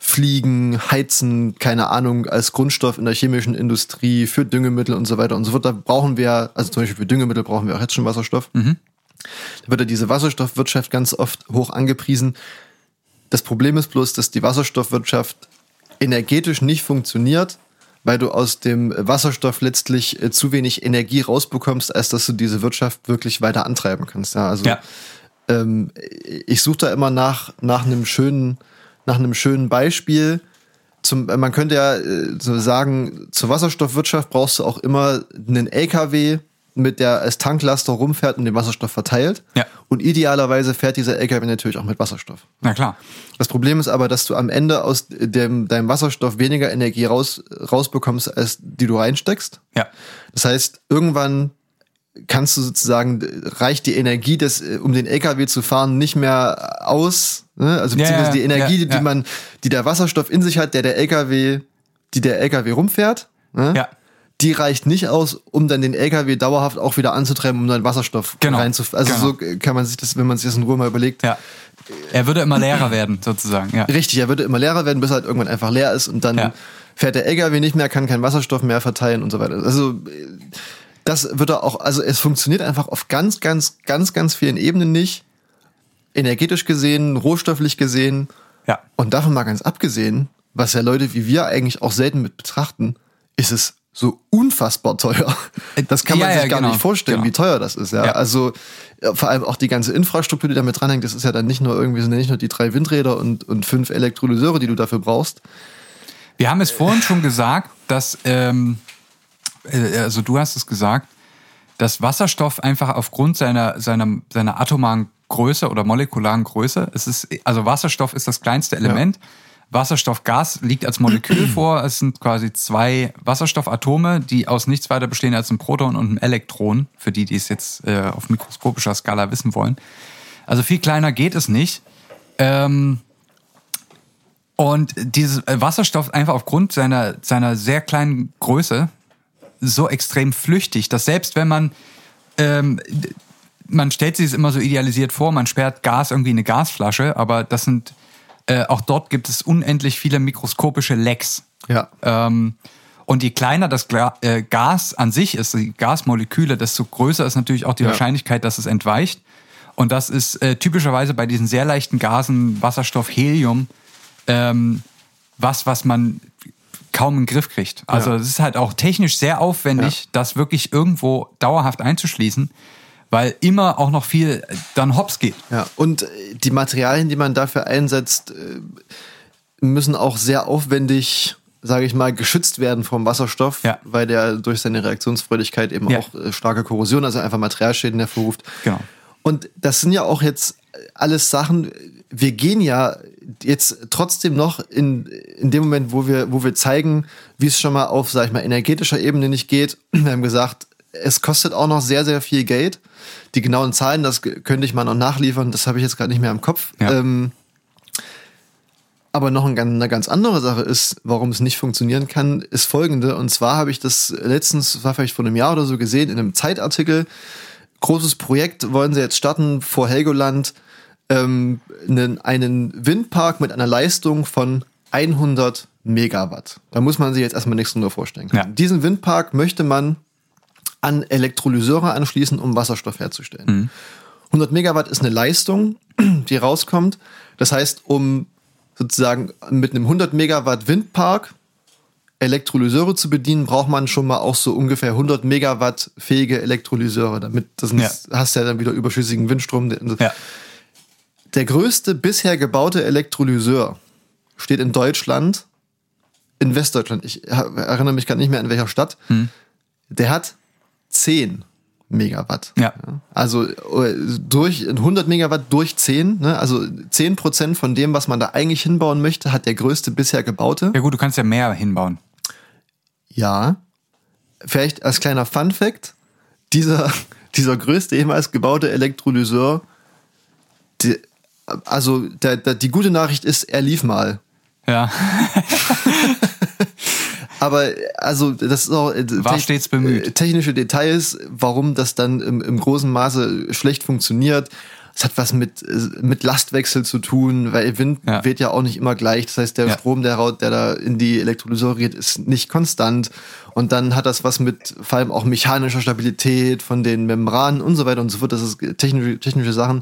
Fliegen, Heizen, keine Ahnung, als Grundstoff in der chemischen Industrie, für Düngemittel und so weiter und so fort. Da brauchen wir, also zum Beispiel für Düngemittel brauchen wir auch jetzt schon Wasserstoff. Da wird ja diese Wasserstoffwirtschaft ganz oft hoch angepriesen. Das Problem ist bloß, dass die Wasserstoffwirtschaft energetisch nicht funktioniert, weil du aus dem Wasserstoff letztlich äh, zu wenig Energie rausbekommst, als dass du diese Wirtschaft wirklich weiter antreiben kannst. Ja, also Ja. ähm, ich suche da immer nach, nach einem schönen, nach einem schönen Beispiel. Zum, äh, man könnte ja äh, so sagen, zur Wasserstoffwirtschaft brauchst du auch immer einen LKW, mit der als Tanklaster rumfährt und den Wasserstoff verteilt. Ja. Und idealerweise fährt dieser LKW natürlich auch mit Wasserstoff. Na klar. Das Problem ist aber, dass du am Ende aus dem, deinem Wasserstoff weniger Energie raus, rausbekommst, als die du reinsteckst. Ja. Das heißt, irgendwann kannst du sozusagen, reicht die Energie, des, um den LKW zu fahren, nicht mehr aus. Ne? Also Ja, beziehungsweise ja, die Energie, ja, die ja. man, die der Wasserstoff in sich hat, der der LKW, die der LKW rumfährt, ne? Ja. Die reicht nicht aus, um dann den LKW dauerhaft auch wieder anzutreiben, um dann Wasserstoff Genau, reinzufahren. Also genau. so kann man sich das, wenn man sich das in Ruhe mal überlegt. Ja. Er würde immer leerer werden, sozusagen. Ja. Richtig, er würde immer leerer werden, bis er halt irgendwann einfach leer ist und dann Ja. fährt der LKW nicht mehr, kann keinen Wasserstoff mehr verteilen und so weiter. Also das wird er auch, also es funktioniert einfach auf ganz, ganz, ganz, ganz vielen Ebenen nicht. Energetisch gesehen, rohstofflich gesehen Ja. und davon mal ganz abgesehen, was ja Leute wie wir eigentlich auch selten mit betrachten, ist es so unfassbar teuer. Das kann man Ja, sich ja, gar genau, nicht vorstellen, genau. wie teuer das ist. Ja, Ja. also ja, vor allem auch die ganze Infrastruktur, die damit dranhängt, das ist ja dann nicht nur irgendwie, sind ja nicht nur die drei Windräder und, und fünf Elektrolyseure, die du dafür brauchst. Wir haben es vorhin schon gesagt, dass, ähm, äh, also du hast es gesagt, dass Wasserstoff einfach aufgrund seiner, seiner, seiner atomaren Größe oder molekularen Größe, es ist, also Wasserstoff ist das kleinste Element. Wasserstoffgas liegt als Molekül [CLEARS THROAT] vor. Es sind quasi zwei Wasserstoffatome, die aus nichts weiter bestehen als ein Proton und ein Elektron, für die, die es jetzt äh, auf mikroskopischer Skala wissen wollen. Also viel kleiner geht es nicht. Ähm, und dieses äh, Wasserstoff einfach aufgrund seiner, seiner sehr kleinen Größe so extrem flüchtig, dass selbst wenn man, ähm, man stellt sich es immer so idealisiert vor, man sperrt Gas irgendwie in eine Gasflasche, aber das sind, äh, auch dort gibt es unendlich viele mikroskopische Lecks. Ja. Ähm, und je kleiner das Gla äh, Gas an sich ist, die Gasmoleküle, desto größer ist natürlich auch die Ja. Wahrscheinlichkeit, dass es entweicht. Und das ist äh, typischerweise bei diesen sehr leichten Gasen, Wasserstoff, Helium, ähm, was, was man kaum in den Griff kriegt. Also Ja. es ist halt auch technisch sehr aufwendig, das wirklich irgendwo dauerhaft einzuschließen, weil immer auch noch viel äh, dann hops geht. Ja, und äh, die Materialien, die man dafür einsetzt, äh, müssen auch sehr aufwendig, sage ich mal, geschützt werden vom Wasserstoff, Ja. weil der durch seine Reaktionsfreudigkeit eben Ja. auch starke Korrosion, also einfach Materialschäden hervorruft. Genau. Und das sind ja auch jetzt alles Sachen, wir gehen ja jetzt trotzdem noch in, in dem Moment, wo wir, wo wir zeigen, wie es schon mal auf, sag ich mal, energetischer Ebene nicht geht. Wir haben gesagt, es kostet auch noch sehr, sehr viel Geld. Die genauen Zahlen, das könnte ich mal noch nachliefern, das habe ich jetzt gerade nicht mehr im Kopf. Ja. Ähm, aber noch eine ganz andere Sache ist, warum es nicht funktionieren kann, ist folgende. Und zwar habe ich das letztens, das war vielleicht vor einem Jahr oder so gesehen, in einem Zeitartikel. Großes Projekt wollen sie jetzt starten vor Helgoland. Ähm, einen, einen Windpark mit einer Leistung von 100 Megawatt. Da muss man sich jetzt erstmal nichts drunter vorstellen. Ja. Diesen Windpark möchte man an Elektrolyseure anschließen, um Wasserstoff herzustellen. 100 Megawatt ist eine Leistung, [CLEARS THROAT] die rauskommt. Das heißt, um sozusagen mit einem 100 Megawatt Windpark Elektrolyseure zu bedienen, braucht man schon mal auch so ungefähr 100 Megawatt fähige Elektrolyseure, damit das Ja. hast du ja dann wieder überschüssigen Windstrom. Ja. Der größte bisher gebaute Elektrolyseur steht in Deutschland, in Westdeutschland. Ich erinnere mich gerade nicht mehr in welcher Stadt. Hm. Der hat 10 Megawatt. Ja. Also äh, durch 100 Megawatt durch 10, ne? also 10 Prozent von dem, was man da eigentlich hinbauen möchte, hat der größte bisher gebaute. Ja gut, du kannst ja mehr hinbauen. Ja. Vielleicht als kleiner Fun Fact, dieser, [LAUGHS] dieser größte jemals gebaute Elektrolyseur, die, also der, der, die gute Nachricht ist, er lief mal. Ja. [LAUGHS] Aber also das ist auch äh, War stets bemüht. äh, technische Details, warum das dann im, im großen Maße schlecht funktioniert. Es hat was mit, äh, mit Lastwechsel zu tun, weil Wind Ja. weht ja auch nicht immer gleich. Das heißt, der Ja. Strom, der, der da in die Elektrolyseure geht, ist nicht konstant. Und dann hat das was mit vor allem auch mechanischer Stabilität von den Membranen und so weiter und so fort. Das ist technische, technische Sachen.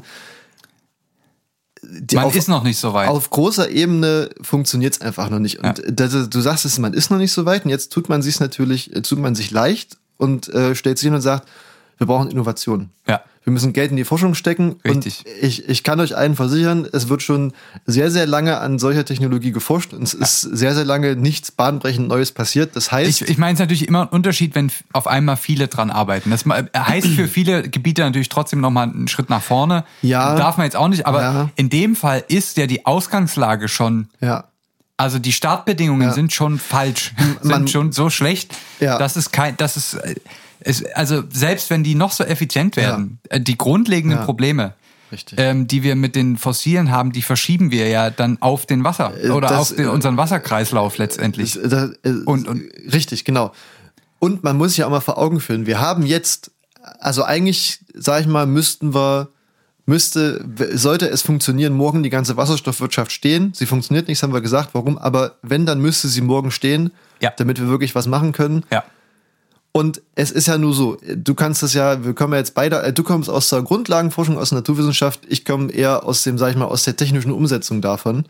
Die Man auf- ist noch nicht so weit. auf großer Ebene funktioniert es einfach noch nicht. Und das, ist- du sagst es, man ist noch nicht so weit und jetzt tut man sich natürlich, äh, tut man sich leicht und äh, stellt sich hin und sagt, Wir brauchen Innovation. Ja. Wir müssen Geld in die Forschung stecken. Richtig. Und ich, ich kann euch allen versichern, es wird schon sehr, sehr lange an solcher Technologie geforscht und es ist sehr, sehr lange nichts bahnbrechend Neues passiert. Das heißt, Ich, ich meine, es ist natürlich immer ein Unterschied, wenn auf einmal viele dran arbeiten. Das ma- heißt für [CLEARS THROAT] viele Gebiete natürlich trotzdem nochmal einen Schritt nach vorne. Ja. Darf man jetzt auch nicht, aber Ja. in dem Fall ist ja die Ausgangslage schon, ja, also die Startbedingungen Ja. sind schon falsch, [LAUGHS] man- sind schon so schlecht, Ja. dass es kein, dass es, äh, es, also selbst wenn die noch so effizient werden, äh, die grundlegenden Ja. Probleme, ähm, die wir mit den Fossilen haben, die verschieben wir ja dann auf den Wasser Äh, oder das, auf den, äh, unseren Wasserkreislauf letztendlich. Das, das, Und- und- richtig, genau. Und man muss sich ja auch mal vor Augen führen, wir haben jetzt, also eigentlich, sag ich mal, müssten wir, müsste, sollte es funktionieren, morgen die ganze Wasserstoffwirtschaft stehen. Sie funktioniert nicht, haben wir gesagt, warum, aber wenn, dann müsste sie morgen stehen, Ja. damit wir wirklich was machen können. Ja. Und es ist ja nur so, du kannst es ja, wir kommen ja jetzt beide, äh, du kommst aus der Grundlagenforschung, aus der Naturwissenschaft, ich komme eher aus dem, sag ich mal, aus der technischen Umsetzung davon.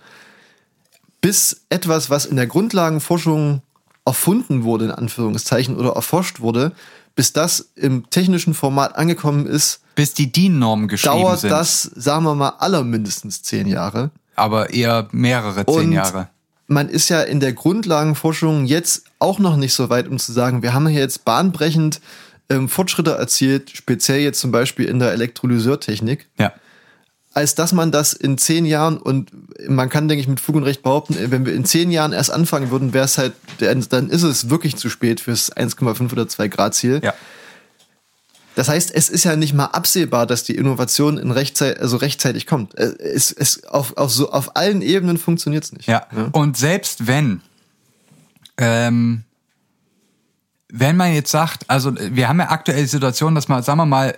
Bis etwas, was in der Grundlagenforschung erfunden wurde, in Anführungszeichen, oder erforscht wurde, bis das im technischen Format angekommen ist, Bis die DIN-Normen geschrieben dauert sind. das, sagen wir mal, allermindestens zehn Jahre. aber eher mehrere zehn Und Jahre. Man ist ja in der Grundlagenforschung jetzt auch noch nicht so weit, um zu sagen, wir haben hier jetzt bahnbrechend ähm, Fortschritte erzielt, speziell jetzt zum Beispiel in der Elektrolyseurtechnik, Ja. als dass man das in zehn Jahren und man kann, denke ich, mit Fug und Recht behaupten, wenn wir in zehn Jahren erst anfangen würden, wäre es halt, dann ist es wirklich zu spät fürs 1,5 oder 2 Grad Ziel. Ja. Das heißt, es ist ja nicht mal absehbar, dass die Innovation in Rechtzeit, also rechtzeitig kommt. Äh, Es, es, auf, auf, so, auf allen Ebenen funktioniert es nicht. Ja. Und selbst wenn, ähm, wenn man jetzt sagt, also wir haben ja aktuell die Situation, dass man, sagen wir mal,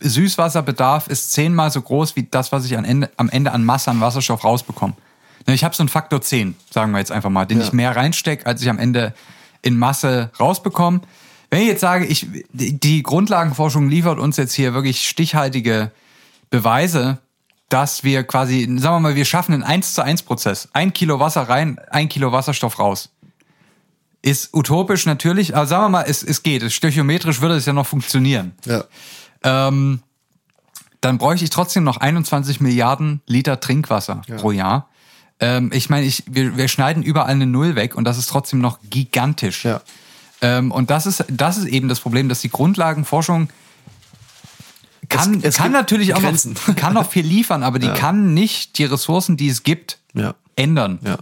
Süßwasserbedarf ist zehnmal so groß wie das, was ich am Ende, am Ende an Masse an Wasserstoff rausbekomme. Ne, Ich habe so einen Faktor 10, sagen wir jetzt einfach mal, den Ja. ich mehr reinstecke, als ich am Ende in Masse rausbekomme. Wenn ich jetzt sage, ich, die Grundlagenforschung liefert uns jetzt hier wirklich stichhaltige Beweise, dass wir quasi, sagen wir mal, wir schaffen einen 1 zu 1 Prozess. Ein Kilo Wasser rein, ein Kilo Wasserstoff raus. Ist utopisch natürlich, aber sagen wir mal, es, es geht. Stöchiometrisch würde es ja noch funktionieren. Ja. Ähm, dann bräuchte ich trotzdem noch 21 Milliarden Liter Trinkwasser pro Jahr. Ähm, ich meine, ich, wir, wir schneiden überall eine Null weg und das ist trotzdem noch gigantisch. Ja. Ähm, und das ist, das ist eben das Problem, dass die Grundlagenforschung kann, Es- es kann natürlich auch noch, [LAUGHS] kann noch viel liefern, aber die kann nicht die Ressourcen, die es gibt, Ja. ändern. Ja.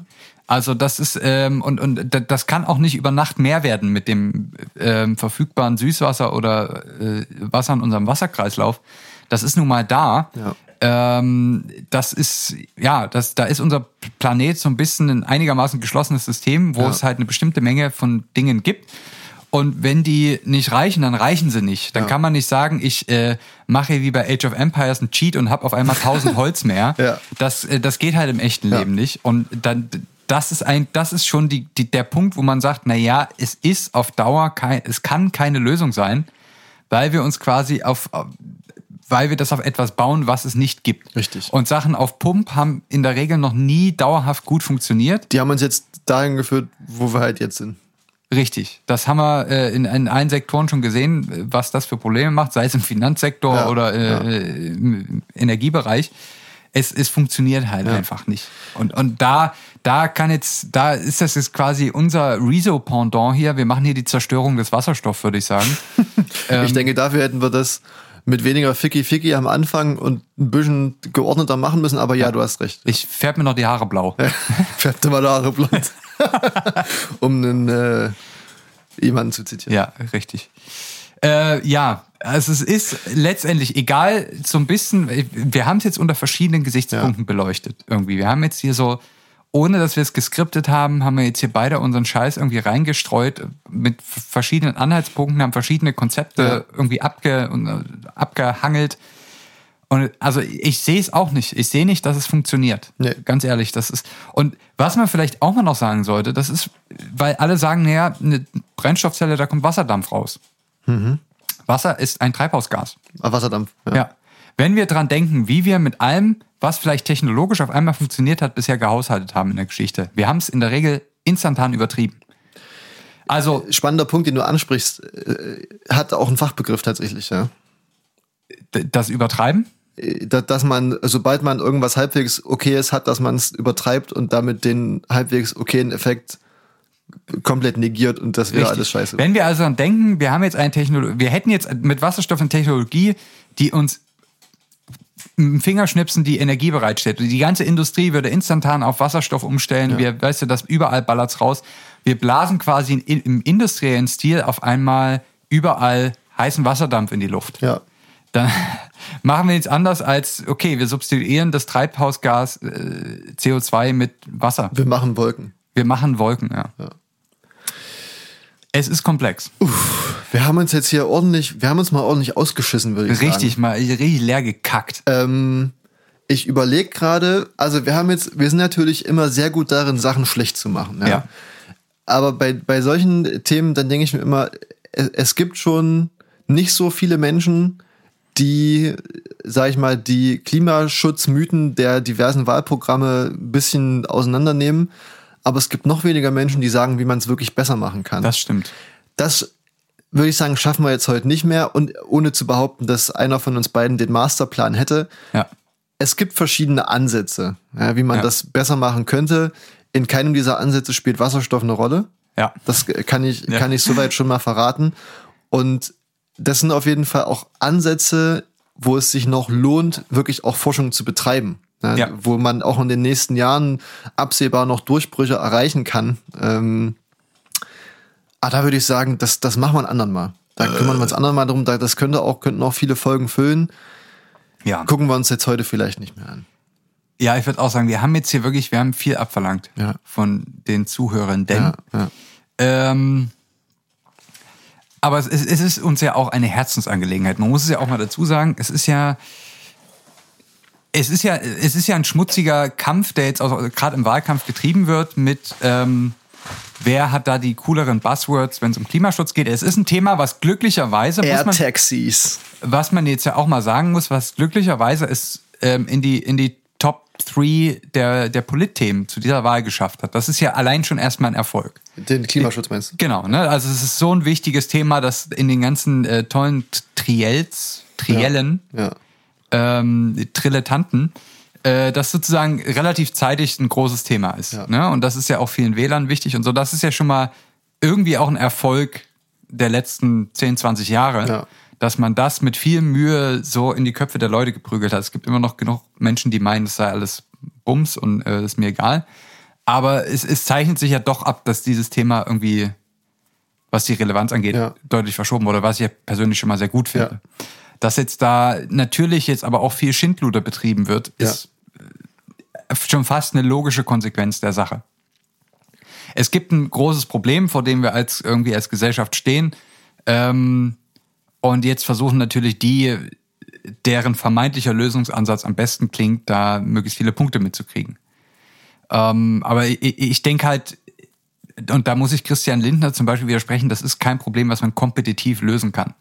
Also das ist ähm, und und da- das kann auch nicht über Nacht mehr werden mit dem ähm, verfügbaren Süßwasser oder äh, Wasser in unserem Wasserkreislauf. Das ist nun mal da. Ja. Ähm, das ist ja, das da ist unser Planet so ein bisschen ein einigermaßen geschlossenes System, wo Ja. es halt eine bestimmte Menge von Dingen gibt. Und wenn die nicht reichen, dann reichen sie nicht. Dann Ja. kann man nicht sagen, ich äh, mache wie bei Age of Empires einen Cheat und habe auf einmal 1000 Holz mehr. [LAUGHS] Ja. Das, äh, das geht halt im echten Ja. Leben nicht. Und dann, das ist ein, das ist schon die, die, der Punkt, wo man sagt, na ja, es ist auf Dauer kein, es kann keine Lösung sein, weil wir uns quasi auf, auf- weil wir das auf etwas bauen, was es nicht gibt. Richtig. Und Sachen auf Pump haben in der Regel noch nie dauerhaft gut funktioniert. Die haben uns jetzt dahin geführt, wo wir halt jetzt sind. Richtig. Das haben wir äh, in, in allen Sektoren schon gesehen, was das für Probleme macht, sei es im Finanzsektor Ja, oder äh, im Energiebereich. Es, es funktioniert halt einfach nicht. Und, und da, da kann jetzt, da ist das jetzt quasi unser Rezo-Pendant hier. Wir machen hier die Zerstörung des Wasserstoffs, würde ich sagen. [LAUGHS] Ähm. ich denke, dafür hätten wir das mit weniger Ficky-Ficky am Anfang und ein bisschen geordneter machen müssen, aber ja, du hast recht. Ich färb mir noch die Haare blau. [LAUGHS] Färbte mal die Haare blond. [LAUGHS] um einen äh, jemanden zu zitieren. Ja, richtig. Äh, ja, also es ist letztendlich egal, so ein bisschen, wir haben es jetzt unter verschiedenen Gesichtspunkten beleuchtet irgendwie. Wir haben jetzt hier so, ohne dass wir es geskriptet haben, haben wir jetzt hier beide unseren Scheiß irgendwie reingestreut mit verschiedenen Anhaltspunkten, haben verschiedene Konzepte Ja. irgendwie abge, äh, abgehangelt. Und also ich sehe es auch nicht. Ich sehe nicht, dass es funktioniert. Nee. Ganz ehrlich, das ist. Und was man vielleicht auch mal noch sagen sollte, das ist, weil alle sagen, naja, eine Brennstoffzelle, da kommt Wasserdampf raus. Wasser ist ein Treibhausgas. Ah, Wasserdampf. Ja. Wenn wir dran denken, wie wir mit allem, was vielleicht technologisch auf einmal funktioniert hat, bisher gehaushaltet haben in der Geschichte. Wir haben es in der Regel instantan übertrieben. Also, Spannender Punkt, den du ansprichst, äh, hat auch einen Fachbegriff tatsächlich, ja. Das Übertreiben? Äh, da- dass man, sobald man irgendwas halbwegs okayes hat, dass man es übertreibt und damit den halbwegs okayen Effekt komplett negiert und das wäre alles scheiße. Wenn wir also dann denken, wir haben jetzt eine Technologie, wir hätten jetzt mit Wasserstoff eine Technologie, die uns Fingerschnipsen die Energie bereitstellt. Die ganze Industrie würde instantan auf Wasserstoff umstellen. Wir, weißt du, das überall ballert's raus. Wir blasen quasi in, im industriellen Stil auf einmal überall heißen Wasserdampf in die Luft. Ja. Dann [LAUGHS] machen wir nichts anders als, okay, wir substituieren das Treibhausgas äh, CO2 mit Wasser. Wir machen Wolken. Wir machen Wolken, ja. Es ist komplex. Wir haben uns jetzt hier ordentlich, wir haben uns mal ordentlich ausgeschissen, würde ich Richtig, sagen. mal richtig leer gekackt. Ähm, ich überlege gerade, also wir haben jetzt, wir sind natürlich immer sehr gut darin, Sachen schlecht zu machen. Ja. Ja. Aber bei, bei solchen Themen, dann denke ich mir immer, es, es gibt schon nicht so viele Menschen, die, sag ich mal, die Klimaschutzmythen der diversen Wahlprogramme ein bisschen auseinandernehmen. Aber es gibt noch weniger Menschen, die sagen, wie man es wirklich besser machen kann. Das stimmt. Das würde ich sagen, schaffen wir jetzt heute nicht mehr. Und ohne zu behaupten, dass einer von uns beiden den Masterplan hätte. Ja. Es gibt verschiedene Ansätze, ja, wie man Ja. das besser machen könnte. In keinem dieser Ansätze spielt Wasserstoff eine Rolle. Ja. Das kann ich, Ja. kann ich soweit schon mal verraten. Und das sind auf jeden Fall auch Ansätze, wo es sich noch lohnt, wirklich auch Forschung zu betreiben. Ne? Ja. Wo man auch in den nächsten Jahren absehbar noch Durchbrüche erreichen kann. Ähm, ah, da würde ich sagen, das, das machen wir ein andern Mal. Da kümmern wir uns anderen Mal drum. Da, das könnte auch, könnten auch viele Folgen füllen. Ja. Gucken wir uns jetzt heute vielleicht nicht mehr an. Ja, ich würde auch sagen, wir haben jetzt hier wirklich, wir haben viel abverlangt Ja. von den Zuhörern, denn Ja, ja. ähm, aber es ist, es ist uns ja auch eine Herzensangelegenheit. Man muss es ja auch mal dazu sagen, es ist ja es ist ja, es ist ja ein schmutziger Kampf, der jetzt auch gerade im Wahlkampf getrieben wird mit ähm, wer hat da die cooleren Buzzwords, wenn es um Klimaschutz geht. Es ist ein Thema, was glücklicherweise muss man, Air-Taxis. was man jetzt ja auch mal sagen muss, was glücklicherweise es ähm, in die in die Top 3 der der Politthemen zu dieser Wahl geschafft hat. Das ist ja allein schon erstmal ein Erfolg. Den Klimaschutz meinst du? Genau, ne? Also es ist so ein wichtiges Thema, dass in den ganzen äh, tollen Triels, Triellen, Ja. Ähm, Trilletanten, äh, das sozusagen relativ zeitig ein großes Thema ist. Ja. Ne? Und das ist ja auch vielen Wählern wichtig und so. Das ist ja schon mal irgendwie auch ein Erfolg der letzten 10, 20 Jahre, Ja. dass man das mit viel Mühe so in die Köpfe der Leute geprügelt hat. Es gibt immer noch genug Menschen, die meinen, das sei alles Bums und äh, ist mir egal. Aber es, es zeichnet sich ja doch ab, dass dieses Thema irgendwie, was die Relevanz angeht, Ja. deutlich verschoben wurde, was ich ja persönlich schon mal sehr gut finde. Dass jetzt da natürlich jetzt aber auch viel Schindluder betrieben wird, Ja. ist äh, schon fast eine logische Konsequenz der Sache. Es gibt ein großes Problem, vor dem wir als irgendwie als Gesellschaft stehen. Ähm, und jetzt versuchen natürlich die, deren vermeintlicher Lösungsansatz am besten klingt, da möglichst viele Punkte mitzukriegen. Ähm, aber ich, ich denke halt, und da muss ich Christian Lindner zum Beispiel widersprechen, das ist kein Problem, was man kompetitiv lösen kann.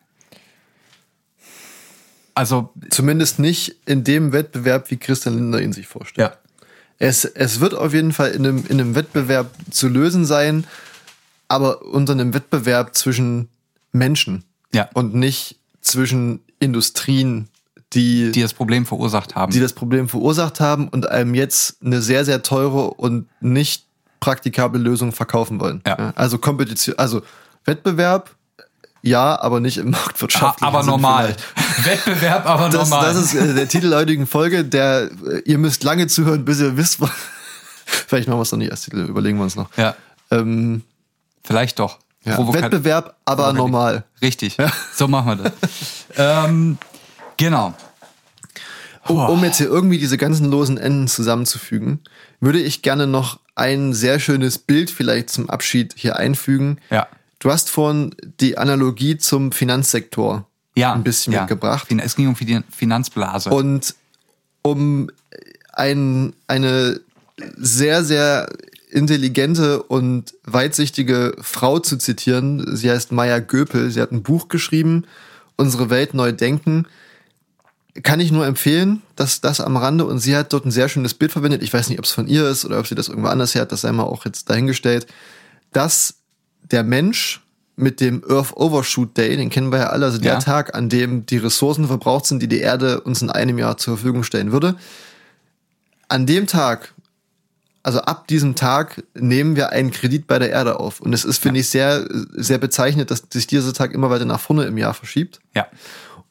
Also, Zumindest nicht in dem Wettbewerb, wie Christian Lindner ihn sich vorstellt. ja. Es, es wird auf jeden Fall in einem, in einem Wettbewerb zu lösen sein, aber unter einem Wettbewerb zwischen Menschen Ja. und nicht zwischen Industrien, die, die das Problem verursacht haben. die das Problem verursacht haben und einem jetzt eine sehr, sehr teure und nicht praktikable Lösung verkaufen wollen. Ja. Also Kompetition, also Wettbewerb, ja, aber nicht im [LAUGHS] marktwirtschaftlichen aber Sinn normal. vielleicht. [LAUGHS] Wettbewerb, aber Das, normal. das ist äh, der Titel der heutigen Folge. Der, äh, ihr müsst lange zuhören, bis ihr wisst, was. [LAUGHS] Vielleicht machen wir es noch nicht als Titel, überlegen wir uns noch. ja, Ähm, vielleicht doch. ja. Wettbewerb, aber normal. Richtig. So machen wir das. ähm, genau. Um, um jetzt hier irgendwie diese ganzen losen Enden zusammenzufügen, würde ich gerne noch ein sehr schönes Bild vielleicht zum Abschied hier einfügen. Ja. Du hast vorhin die Analogie zum Finanzsektor Ja. ein bisschen ja. mitgebracht. Es ging um die Finanzblase. Und um ein, eine sehr, sehr intelligente und weitsichtige Frau zu zitieren, sie heißt Maya Göpel, sie hat ein Buch geschrieben, Unsere Welt neu denken. Kann ich nur empfehlen, dass das am Rande und sie hat dort ein sehr schönes Bild verwendet. Ich weiß nicht, ob es von ihr ist oder ob sie das irgendwo anders her hat, das sei mal auch jetzt dahingestellt, dass der Mensch mit dem Earth Overshoot Day, den kennen wir ja alle, also der Ja. Tag, an dem die Ressourcen verbraucht sind, die die Erde uns in einem Jahr zur Verfügung stellen würde. An dem Tag, also ab diesem Tag, nehmen wir einen Kredit bei der Erde auf. Und es ist, finde ich, sehr, sehr bezeichnet, dass sich dieser Tag immer weiter nach vorne im Jahr verschiebt. Ja.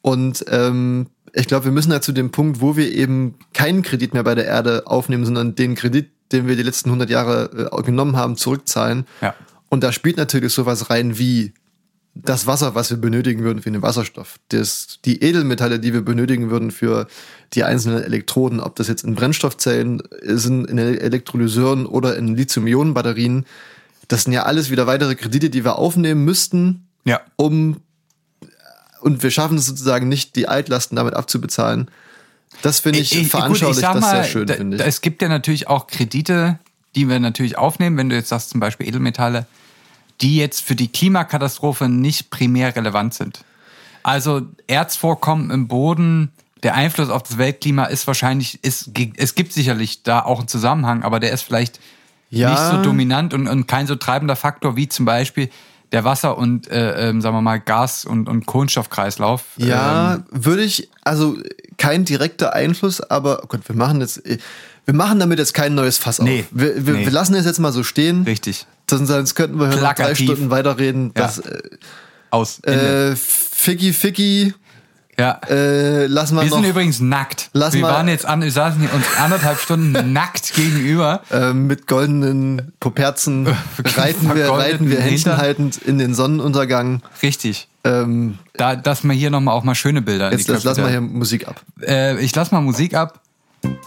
Und ähm, ich glaube, wir müssen ja zu dem Punkt, wo wir eben keinen Kredit mehr bei der Erde aufnehmen, sondern den Kredit, den wir die letzten 100 Jahre äh, genommen haben, zurückzahlen. Ja. Und da spielt natürlich sowas rein wie das Wasser, was wir benötigen würden für den Wasserstoff, das, die Edelmetalle, die wir benötigen würden für die einzelnen Elektroden, ob das jetzt in Brennstoffzellen sind, in Elektrolyseuren oder in Lithium-Ionen-Batterien. Das sind ja alles wieder weitere Kredite, die wir aufnehmen müssten, Ja. um und wir schaffen es sozusagen nicht, die Altlasten damit abzubezahlen. Das finde ich, veranschaulicht das sehr schön, finde ich. Es gibt ja natürlich auch Kredite, die wir natürlich aufnehmen, wenn du jetzt sagst, zum Beispiel Edelmetalle, die jetzt für die Klimakatastrophe nicht primär relevant sind. Also Erzvorkommen im Boden, der Einfluss auf das Weltklima ist wahrscheinlich, ist, es gibt sicherlich da auch einen Zusammenhang, aber der ist vielleicht Ja. nicht so dominant und, und kein so treibender Faktor wie zum Beispiel der Wasser- und, äh, ähm, sagen wir mal, Gas- und, und Kohlenstoffkreislauf. Ja, Ähm, würde ich, also kein direkter Einfluss, aber oh Gott, wir machen jetzt, wir machen damit jetzt kein neues Fass Nee, auf. Wir, wir, nee. wir lassen es jetzt mal so stehen. richtig. Sonst, könnten wir hier noch drei. Stunden weiterreden. Ja. Das, Aus. Ende. äh, Ficky Ficky, ja. äh, lassen wir, Wir noch sind übrigens nackt. Lass wir mal- waren jetzt an, wir saßen uns anderthalb Stunden [LAUGHS] nackt gegenüber. äh, mit goldenen Poperzen [LAUGHS] reiten wir, reiten wir Händchen Hintern. haltend in den Sonnenuntergang. Richtig. Ähm, Da, dass wir hier nochmal auch mal schöne Bilder jetzt lassen wir Köpfe hier Musik ab. äh, Ich lass mal Musik ab.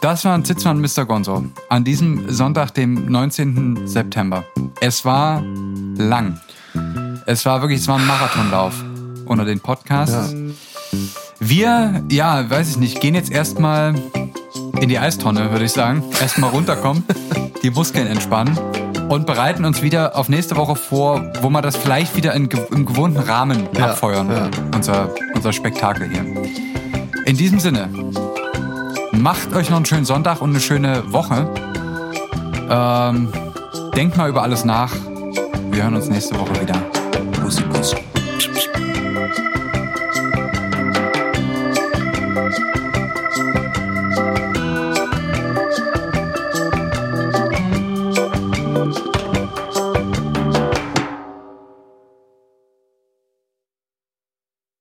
Das war ein Zitzmann Mr. Gonzo. An diesem Sonntag, dem 19. September. Es war lang. Es war wirklich, es war ein Marathonlauf unter den Podcasts. Wir, ja, weiß ich nicht, gehen jetzt erstmal in die Eistonne, würde ich sagen. Erstmal runterkommen, [LAUGHS] die Muskeln entspannen und bereiten uns wieder auf nächste Woche vor, wo wir das vielleicht wieder in, im gewohnten Rahmen Ja, abfeuern. ja. Unser, unser Spektakel hier. In diesem Sinne, macht euch noch einen schönen Sonntag und eine schöne Woche. Ähm, denkt mal über alles nach. Wir hören uns nächste Woche wieder.